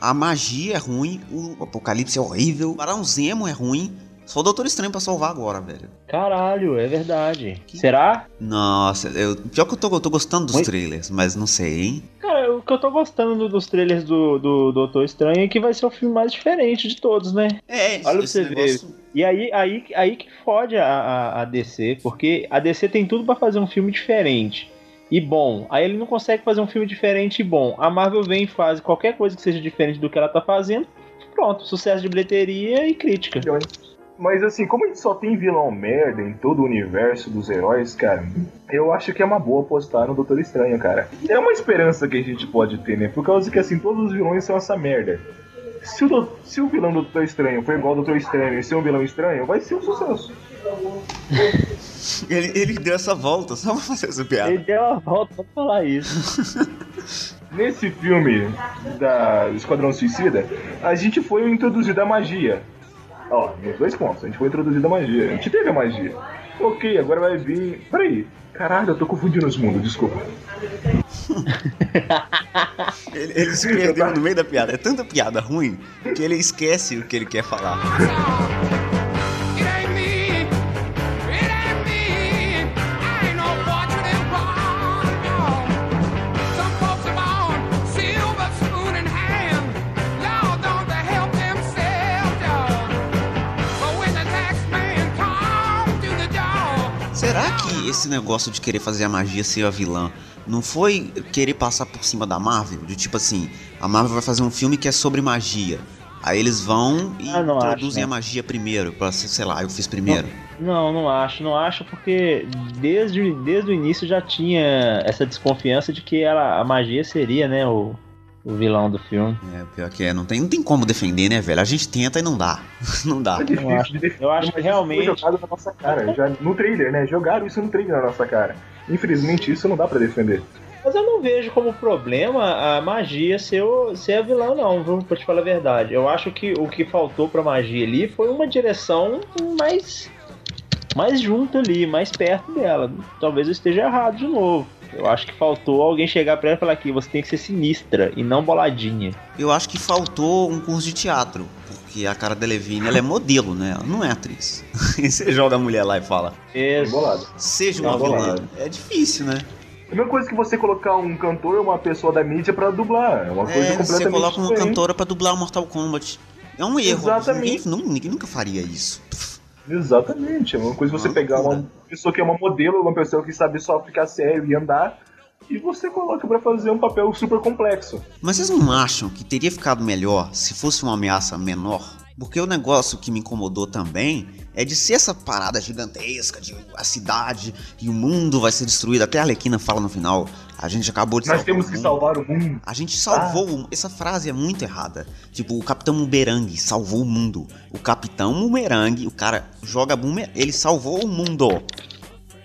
a magia é ruim, o Apocalipse é horrível, o Barão Zemo é ruim. Só o Doutor Estranho pra salvar agora, velho. Caralho, é verdade. Será? Nossa, eu, pior que eu tô, eu tô gostando dos Muito. trailers, mas não sei, hein? Cara, o que eu tô gostando do- dos trailers do, do Doutor Estranho é que vai ser o filme mais diferente de todos, né? É, Olha pra esse você ver. negócio- E aí, aí, aí que fode a, a, a DC, porque a DC tem tudo pra fazer um filme diferente e bom. Aí ele não consegue fazer um filme diferente e bom. A Marvel vem e faz qualquer coisa que seja diferente do que ela tá fazendo. Pronto, sucesso de bilheteria e crítica. Mas assim, como a gente só tem vilão merda em todo o universo dos heróis, cara, eu acho que é uma boa apostar no Doutor Estranho, cara. É uma esperança que a gente pode ter, né? Por causa que assim, todos os vilões são essa merda. Se o, do- se o vilão do Doutor Estranho for igual ao Doutor Estranho e ser um vilão estranho, vai ser um sucesso. Ele, ele deu essa volta só pra fazer essa piada. Ele deu uma volta pra falar isso. [laughs] Nesse filme da Esquadrão Suicida, a gente foi introduzido a magia. Ó, nos dois pontos, a gente foi introduzido a magia. A gente teve a magia. Ok, agora vai vir. Peraí. Caralho, eu tô confundindo os mundos, desculpa. [laughs] Ele, ele se perdeu no meio da piada. É tanta piada ruim que ele esquece o que ele quer falar. [laughs] Esse negócio de querer fazer a magia ser a vilã não foi querer passar por cima da Marvel? De tipo assim, a Marvel vai fazer um filme que é sobre magia. Aí eles vão e Ah, não acho, né? a magia primeiro, pra sei lá, eu fiz primeiro. Não, não acho, não acho, porque desde, desde o início já tinha essa desconfiança de que ela, a magia seria, né, o, o vilão do filme. É, pior que é, não tem, não tem como defender, né, velho? A gente tenta e não dá. [laughs] Não dá. É difícil Eu acho- de eu acho que realmente- foi jogado na nossa cara, já no trailer, né? Jogaram isso no trailer na nossa cara. Infelizmente, isso não dá pra defender. Mas eu não vejo como problema a magia ser, o, ser a vilã, não, viu? Pra te falar a verdade. Eu acho que o que faltou pra magia ali foi uma direção mais. mais junto ali, mais perto dela. Talvez eu esteja errado de novo. Eu acho que faltou alguém chegar pra ela e falar aqui, você tem que ser sinistra e não boladinha. Eu acho que faltou um curso de teatro. Porque a cara da Levine, ela é modelo, né? Ela não é atriz. [laughs] E você joga a mulher lá e fala, Isso. Bolado. seja uma vilã. bolado. É difícil, né? É a mesma coisa que você colocar um cantor ou uma pessoa da mídia pra dublar. É uma coisa É, completamente você coloca uma diferente. cantora pra dublar Mortal Kombat. É um erro. Exatamente. Ninguém, ninguém nunca faria isso. Exatamente. É uma coisa você pegar uma pessoa que é uma modelo, uma pessoa que sabe só ficar sério e andar, e você coloca pra fazer um papel super complexo. Mas vocês não acham que teria ficado melhor se fosse uma ameaça menor? Porque o negócio que me incomodou também é de ser essa parada gigantesca de a cidade e o mundo vai ser destruído. Até a Arlequina fala no final. A gente acabou de Nós salvar temos o que salvar o mundo. A gente salvou. o- Essa frase é muito errada. Tipo, o Capitão Boomerang salvou o mundo. O Capitão Boomerang, o cara joga boomerang. Ele salvou o mundo.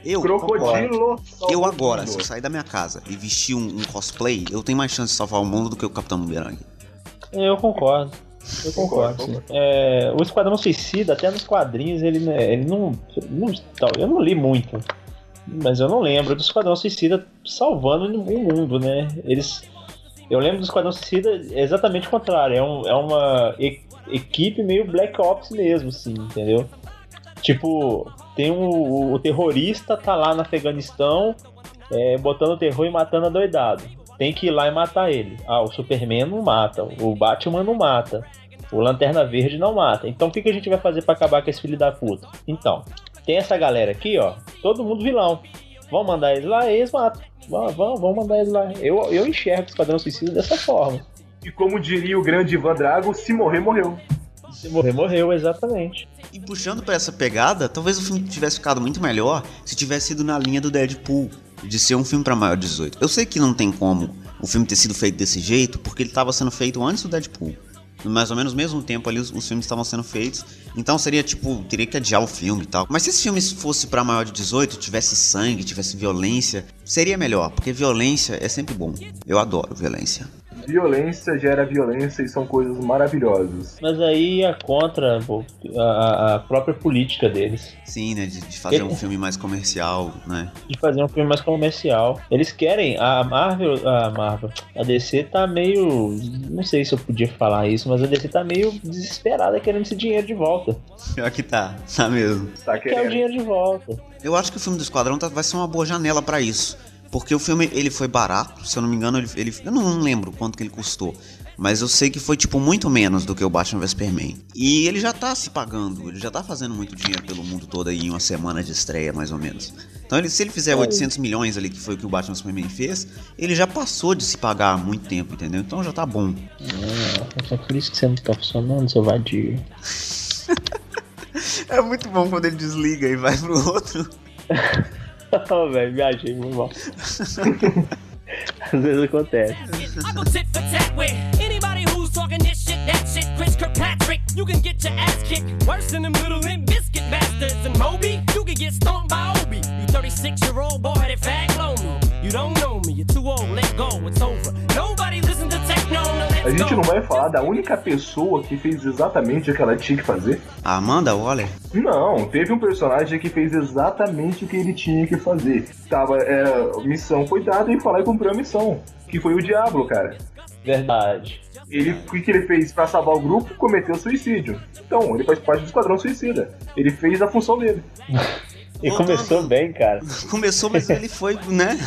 Eu, Crocodilo. eu agora, se eu sair da minha casa e vestir um, um cosplay, eu tenho mais chance de salvar o mundo do que o Capitão Boomerang. Eu concordo. Eu concordo, Concordo. É, o Esquadrão Suicida, até nos quadrinhos, ele, né, ele não, não. tal, Eu não li muito. Mas eu não lembro do Esquadrão Suicida salvando o mundo, né? Eles. Eu lembro do Esquadrão Suicida exatamente o contrário. É, um- é uma e- equipe meio Black Ops mesmo, assim, entendeu? Tipo, tem um, o, o terrorista tá lá no Afeganistão é, botando terror e matando a doidado. Tem que ir lá e matar ele. Ah, o Superman não mata, o Batman não mata, o Lanterna Verde não mata. Então o que, que a gente vai fazer pra acabar com esse filho da puta? Então, tem essa galera aqui, ó, todo mundo vilão. Vamos mandar eles lá e eles matam. Vamos, vamos, vamos mandar eles lá. Eu, eu enxergo o Esquadrão Suicida dessa forma. E como diria o grande Ivan Drago, se morrer, morreu. Se morrer, morreu, exatamente. E puxando pra essa pegada, talvez o filme tivesse ficado muito melhor se tivesse ido na linha do Deadpool, de ser um filme pra maior de 18. Eu sei que não tem como o filme ter sido feito desse jeito, porque ele tava sendo feito antes do Deadpool. Mais ou menos mesmo tempo ali os, os filmes estavam sendo feitos. Então seria tipo, teria que adiar o filme e tal. Mas se esse filme fosse pra maior de 18, tivesse sangue, tivesse violência, seria melhor, porque violência é sempre bom. Eu adoro violência. Violência gera violência e são coisas maravilhosas. Mas aí é contra pô, a, a própria política deles. Sim, né? De, de fazer um filme mais comercial, né? de fazer um filme mais comercial. Eles querem, a Marvel, a Marvel, a DC tá meio, não sei se eu podia falar isso, mas a DC tá meio desesperada querendo esse dinheiro de volta. Pior que tá, tá mesmo. Tá Quer o querendo. dinheiro de volta. Eu acho que o filme do Esquadrão tá- vai ser uma boa janela pra isso. Porque o filme, ele foi barato, se eu não me engano, ele, ele- eu não lembro quanto que ele custou. Mas eu sei que foi, tipo, muito menos do que o Batman vs Superman. E ele já tá se pagando, ele já tá fazendo muito dinheiro pelo mundo todo aí em uma semana de estreia, mais ou menos. Então, ele, se ele fizer 800 milhões ali, que foi o que o Batman vs Superman fez, ele já passou de se pagar há muito tempo, entendeu? Então já tá bom. É por isso que você não tá funcionando, seu vadio. [laughs] É muito bom quando ele desliga e vai pro outro. [laughs] [laughs] oh, velho, viajei, meu irmão. Às vezes acontece. You can get your ass kicked worse than them little limp biscuit bastards. And Moby, you can get stomped by Obi. You 36 year old boy that fag lonely. You don't know me, you're too old, let go, it's over. Nobody listen to techno, no let's A gente go. não vai falar da única pessoa que fez exatamente o que ela tinha que fazer? A Amanda Waller? Não, teve um personagem que fez exatamente o que ele tinha que fazer. Tava, era, missão foi dada e foi lá e cumpriu a missão. Que foi o Diablo, cara. Verdade. Ele, o que, que ele fez pra salvar o grupo? Cometeu suicídio. Então, ele faz parte do Esquadrão Suicida. Ele fez a função dele. [laughs] E começou bem, cara. [laughs] Começou, mas ele foi, né?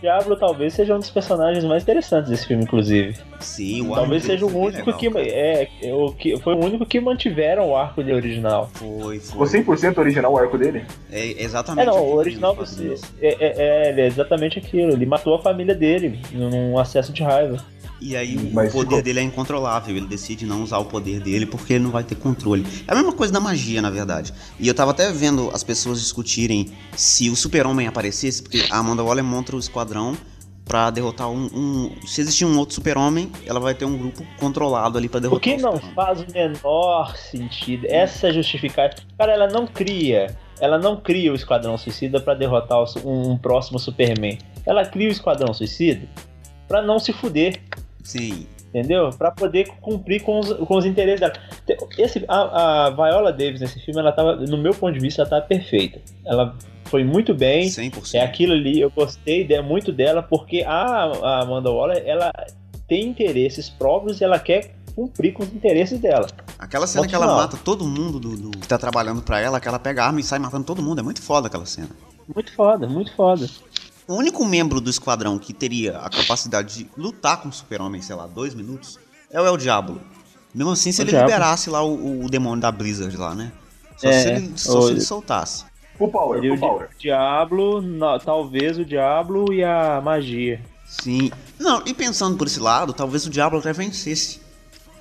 Diablo talvez seja um dos personagens mais interessantes desse filme, inclusive. Sim, o Talvez seja o único que, é, é, o que. Foi o único que mantiveram o arco dele original. Foi, Ficou foi. 100% original o arco dele? É exatamente. É, não, o que original ele você. É, é, é, é exatamente aquilo. Ele matou a família dele num acesso de raiva. E aí Mas o poder ficou- dele é incontrolável. Ele decide não usar o poder dele porque ele não vai ter controle. É a mesma coisa da magia, na verdade. E eu tava até vendo as pessoas discutirem se o super-homem aparecesse, porque a Amanda Waller monta o esquadrão pra derrotar um, um- Se existir um outro super-homem, ela vai ter um grupo controlado ali pra O derrotar que não faz o menor sentido. Essa é justificar. Cara, ela não cria. Ela não cria o Esquadrão Suicida pra derrotar o um, próximo Superman. Ela cria o Esquadrão Suicida pra não se fuder. Sim. Entendeu? Pra poder cumprir com os, com os interesses dela. Esse, a, a Viola Davis nesse filme, ela tava, no meu ponto de vista, ela tava perfeita. Ela foi muito bem. 100%. É aquilo ali, eu gostei muito dela, porque a, a Amanda Waller, ela tem interesses próprios e ela quer cumprir com os interesses dela. Aquela cena que ela mata todo mundo do, do- que tá trabalhando pra ela, que ela pega a arma e sai matando todo mundo. É muito foda aquela cena. Muito foda, muito foda. O único membro do esquadrão que teria a capacidade de lutar com o super-homem, sei lá, dois minutos, é o El Diablo. Mesmo assim, se O ele Diablo. liberasse lá o, o demônio da Blizzard lá, né? Só É, se ele, só o- se ele soltasse. Power, full o power. di- diabo, no- talvez o diabo e a magia. Sim. Não, e pensando por esse lado, talvez o Diablo até vencesse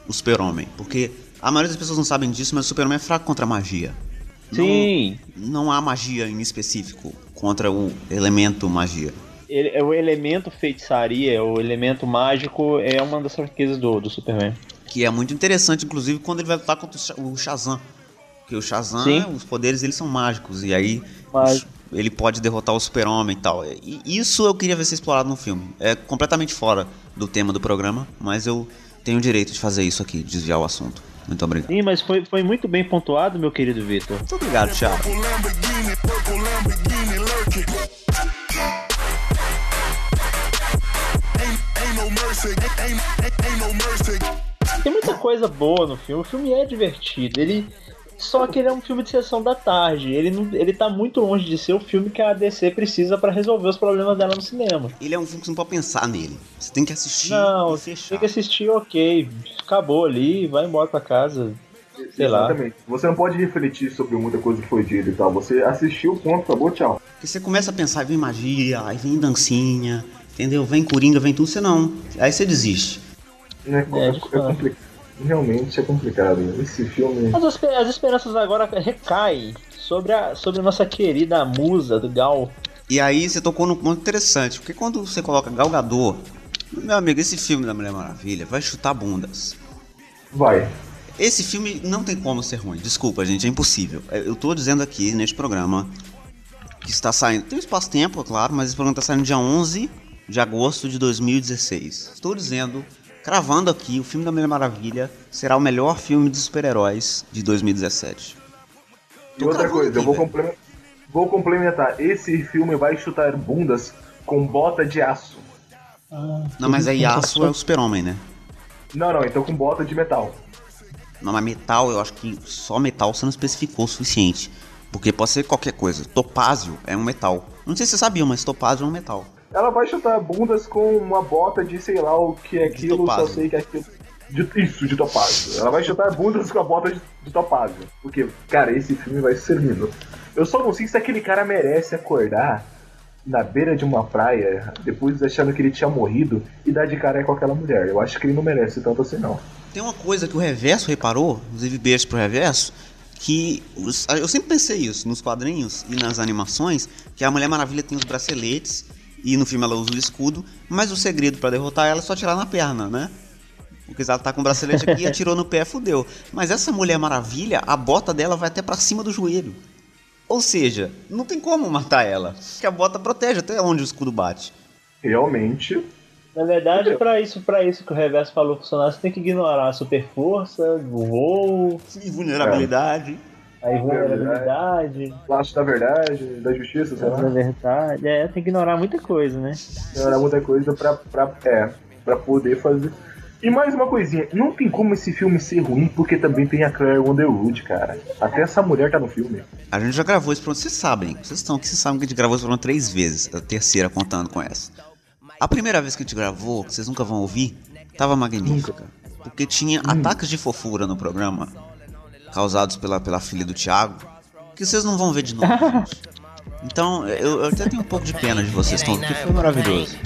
o Super-Homem. Porque a maioria das pessoas não sabem disso, mas o Super-Homem é fraco contra a magia. Sim, Não, não há magia em específico contra o elemento magia. ele, é o elemento feitiçaria, o elemento mágico é uma das fraquezas do, do Superman. Que é muito interessante, inclusive, quando ele vai lutar contra o Sha- o Shazam. Porque o Shazam, Sim. os poderes dele são mágicos. E aí Mas- ele pode derrotar o super-homem e tal. E isso eu queria ver ser explorado no filme. É completamente fora do tema do programa, mas eu tenho o direito de fazer isso aqui, desviar o assunto. Muito obrigado. Sim, mas foi, foi muito bem pontuado, meu querido Vitor. Muito obrigado, Thiago. Tem muita coisa boa no filme, o filme é divertido, ele. Só que ele é um filme de sessão da tarde. Ele, não, ele tá muito longe de ser o filme que a DC precisa pra resolver os problemas dela no cinema. Ele é um filme que você não pode pensar nele. Você tem que assistir Não, e fechar. tem que assistir, ok. Acabou ali, vai embora pra casa. Sei lá. Exatamente. Você não pode refletir sobre muita coisa que foi dita e tal. Você assistiu, ponto, acabou, tchau. Porque você começa a pensar, aí vem magia, aí vem dancinha, entendeu? Vem coringa, vem tudo, você não. Aí você desiste. É, é, É, complicado. Realmente é complicado. Esse filme. Mas as, espe- as esperanças agora recaem sobre a, sobre a nossa querida musa do Gal. E aí você tocou num ponto interessante, porque quando você coloca Galgador, meu amigo, esse filme da Mulher Maravilha vai chutar bundas. Vai. Esse filme não tem como ser ruim, desculpa, gente, é impossível. É, Eu tô dizendo aqui neste programa que está saindo. Tem um espaço-tempo, é claro, mas esse programa está saindo dia 11 de agosto de 2016. Estou dizendo, cravando aqui, o filme da Mulher Maravilha será o melhor filme de super-heróis de 2017. E Tô outra cravando coisa, eu aqui, vou, velho. complemen- vou complementar. Esse filme vai chutar bundas com bota de aço. Não, mas aí aço é o super-homem, né? Não, não, então com bota de metal. Não, mas metal, eu acho que só metal você não especificou o suficiente. Porque pode ser qualquer coisa. Topázio é um metal. Não sei se você sabia, mas topázio é um metal. Ela vai chutar bundas com uma bota de sei lá o que é aquilo, só sei que é aquilo. De, isso, de topázio. Ela vai chutar bundas com a bota de, de topázio. Porque, cara, esse filme vai ser lindo. Eu só não sei se aquele cara merece acordar na beira de uma praia, depois achando que ele tinha morrido, e dar de cara com aquela mulher. Eu acho que ele não merece tanto assim, não. Tem uma coisa que o Reverso reparou, inclusive beijo pro Reverso, que os- eu sempre pensei isso nos quadrinhos e nas animações, que a Mulher Maravilha tem os braceletes e no filme ela usa o escudo, mas o segredo pra derrotar ela é só tirar na perna, né? Porque ela tá com o bracelete aqui e [laughs] atirou no pé, fudeu. Mas essa Mulher Maravilha, a bota dela vai até pra cima do joelho. Ou seja, não tem como matar ela, porque a bota protege até onde o escudo bate. Realmente, Na verdade, pra isso, pra isso que o reverso falou funcionar, você tem que ignorar a super força, o voo, E vulnerabilidade. A invulnerabilidade, laço da verdade, da justiça, sei lá. verdade. É, tem que ignorar muita coisa, né? Era muita coisa pra, pra, é, pra poder fazer. E mais uma coisinha, não tem como esse filme ser ruim porque também tem a Claire Underwood, cara. Até essa mulher tá no filme. A gente já gravou esse programa, vocês sabem, vocês estão aqui, vocês sabem que a gente gravou esse programa três vezes, a terceira contando com essa. A primeira vez que a gente gravou, que vocês nunca vão ouvir, tava magnífica. Porque tinha ataques de fofura no programa, causados pela, pela filha do Thiago, que vocês não vão ver de novo. [laughs] Então, eu, eu até tenho um pouco de pena de vocês, Tom, porque foi maravilhoso.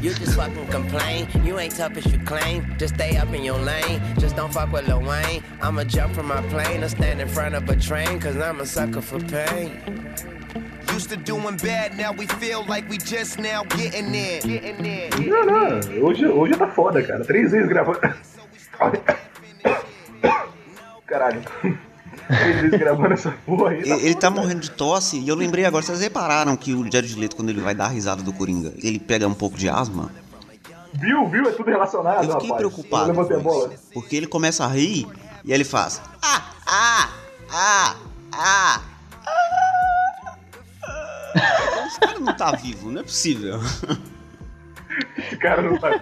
Não, não, hoje, hoje tá foda, cara. Três vezes gravando. [coughs] Caralho. Gravando essa porra aí. [laughs] Ele, ele tá morrendo de tosse, e eu lembrei agora, vocês repararam que o Jared Leto, quando ele vai dar a risada do Coringa, ele pega um pouco de asma? Viu, viu? É tudo relacionado, Eu fiquei rapaz. preocupado Eu levantei a com bola. isso, porque ele começa a rir e ele faz ah, ah, ah, ah, ah. Então, Esse cara não tá vivo, não é possível. Esse cara não tá.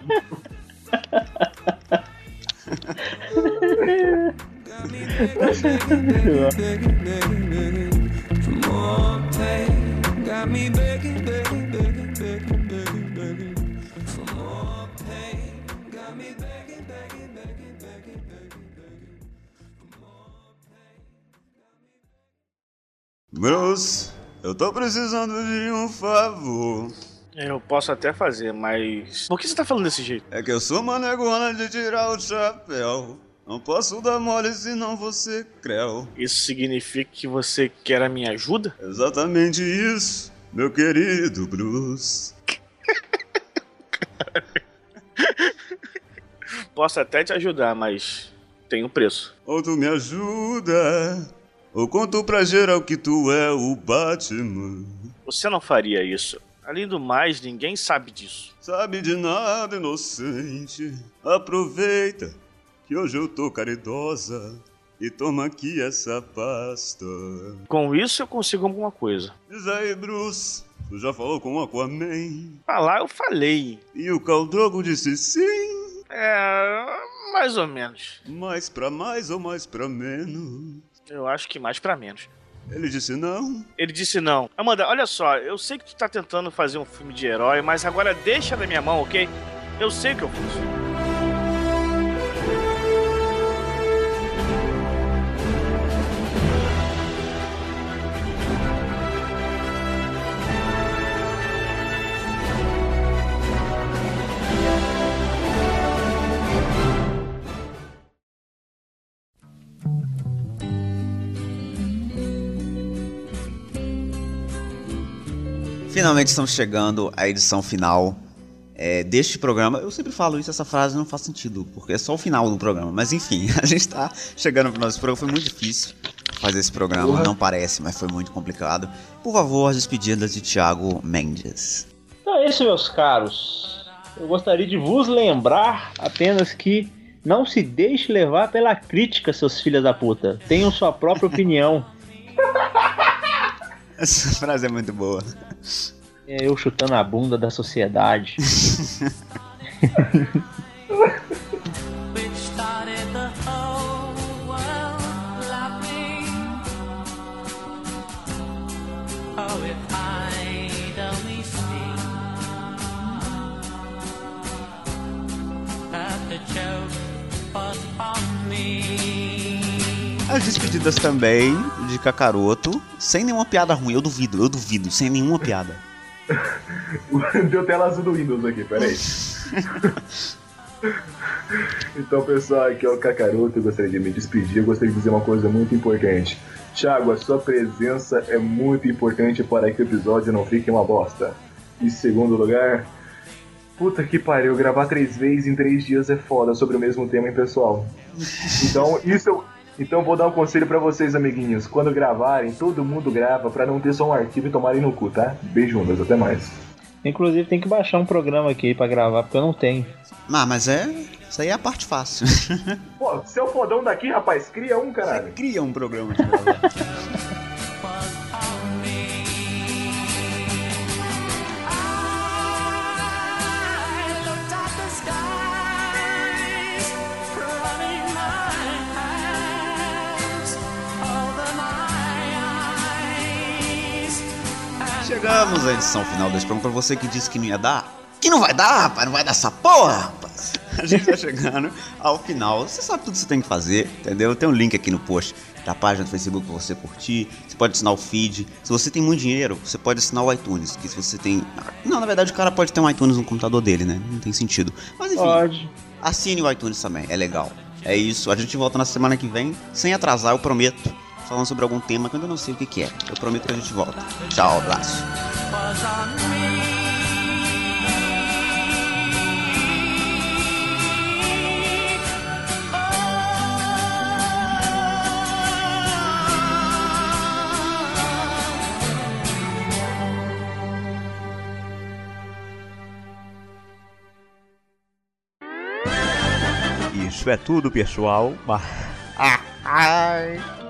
Got [laughs] Bruce, eu tô precisando de um favor. Eu posso até fazer, mas. Por que você tá falando desse jeito? É que eu sou uma negona de tirar o chapéu. Não posso dar mole senão você creu. Isso significa que você quer a minha ajuda? Exatamente isso, meu querido Bruce. [laughs] Posso até te ajudar, mas tem um preço. Ou tu me ajuda, ou conto pra geral que tu é o Batman. Você não faria isso. Além do mais, ninguém sabe disso. Sabe de nada, inocente. Aproveita que hoje eu tô caridosa. E toma aqui essa pasta. Com isso eu consigo alguma coisa. Diz aí, Bruce. Tu já falou com o Aquaman? Falar eu falei. E o Caldrogo disse sim? É. mais ou menos. Mais pra mais ou mais pra menos? Eu acho que mais pra menos. Ele disse não? Ele disse não. Amanda, olha só, eu sei que tu tá tentando fazer um filme de herói, mas agora deixa da minha mão, ok? Eu sei que eu fiz. Finalmente estamos chegando à edição final é, deste programa. Eu sempre falo isso, essa frase não faz sentido, porque é só o final do programa. Mas enfim, [laughs] a gente está chegando para o nosso programa. Foi muito difícil fazer esse programa, não parece, mas foi muito complicado. Por favor, as despedidas de Thiago Mendes. Então é isso, meus caros. Eu gostaria de vos lembrar apenas que não se deixe levar pela crítica, seus filhos da puta. Tenham sua própria [laughs] opinião. Essa frase é muito boa. É eu chutando a bunda da sociedade. [laughs] As despedidas também de Kakaroto, sem nenhuma piada ruim. Eu duvido, eu duvido, sem nenhuma piada. [laughs] Deu tela azul do Windows aqui, peraí. [laughs] então, pessoal, aqui é o Kakaroto. Eu gostaria de me despedir. Eu gostaria de dizer uma coisa muito importante. Thiago, a sua presença é muito importante para que o episódio não fique uma bosta. Em segundo lugar, puta que pariu, gravar três vezes em três dias é foda sobre o mesmo tema, hein, pessoal? Então, isso eu. Então vou dar um conselho pra vocês, amiguinhos. Quando gravarem, todo mundo grava pra não ter só um arquivo e tomarem no cu, tá? Beijundas, até mais. Inclusive tem que baixar um programa aqui pra gravar, porque eu não tenho. Ah, mas é. Isso aí é a parte fácil. Pô, seu fodão daqui, rapaz, cria um, caralho. Cria um programa de gravar. [laughs] Chegamos à edição final desse programa. Pra você que disse que não ia dar, que não vai dar, rapaz, não vai dar essa porra, rapaz. A gente tá chegando ao final. Você sabe tudo que você tem que fazer, entendeu? Tem um link aqui no post da página do Facebook pra você curtir. Você pode assinar o feed. Se você tem muito dinheiro, você pode assinar o iTunes. Que se você tem. Não, na verdade o cara pode ter um iTunes no computador dele, né? Não tem sentido. Mas enfim. Pode. Assine o iTunes também, é legal. É isso, a gente volta na semana que vem, sem atrasar, eu prometo. Falando sobre algum tema que eu ainda não sei o que, que é. Eu prometo que a gente volta. Tchau, abraço. Isso é tudo, pessoal. [laughs] Ah, ai.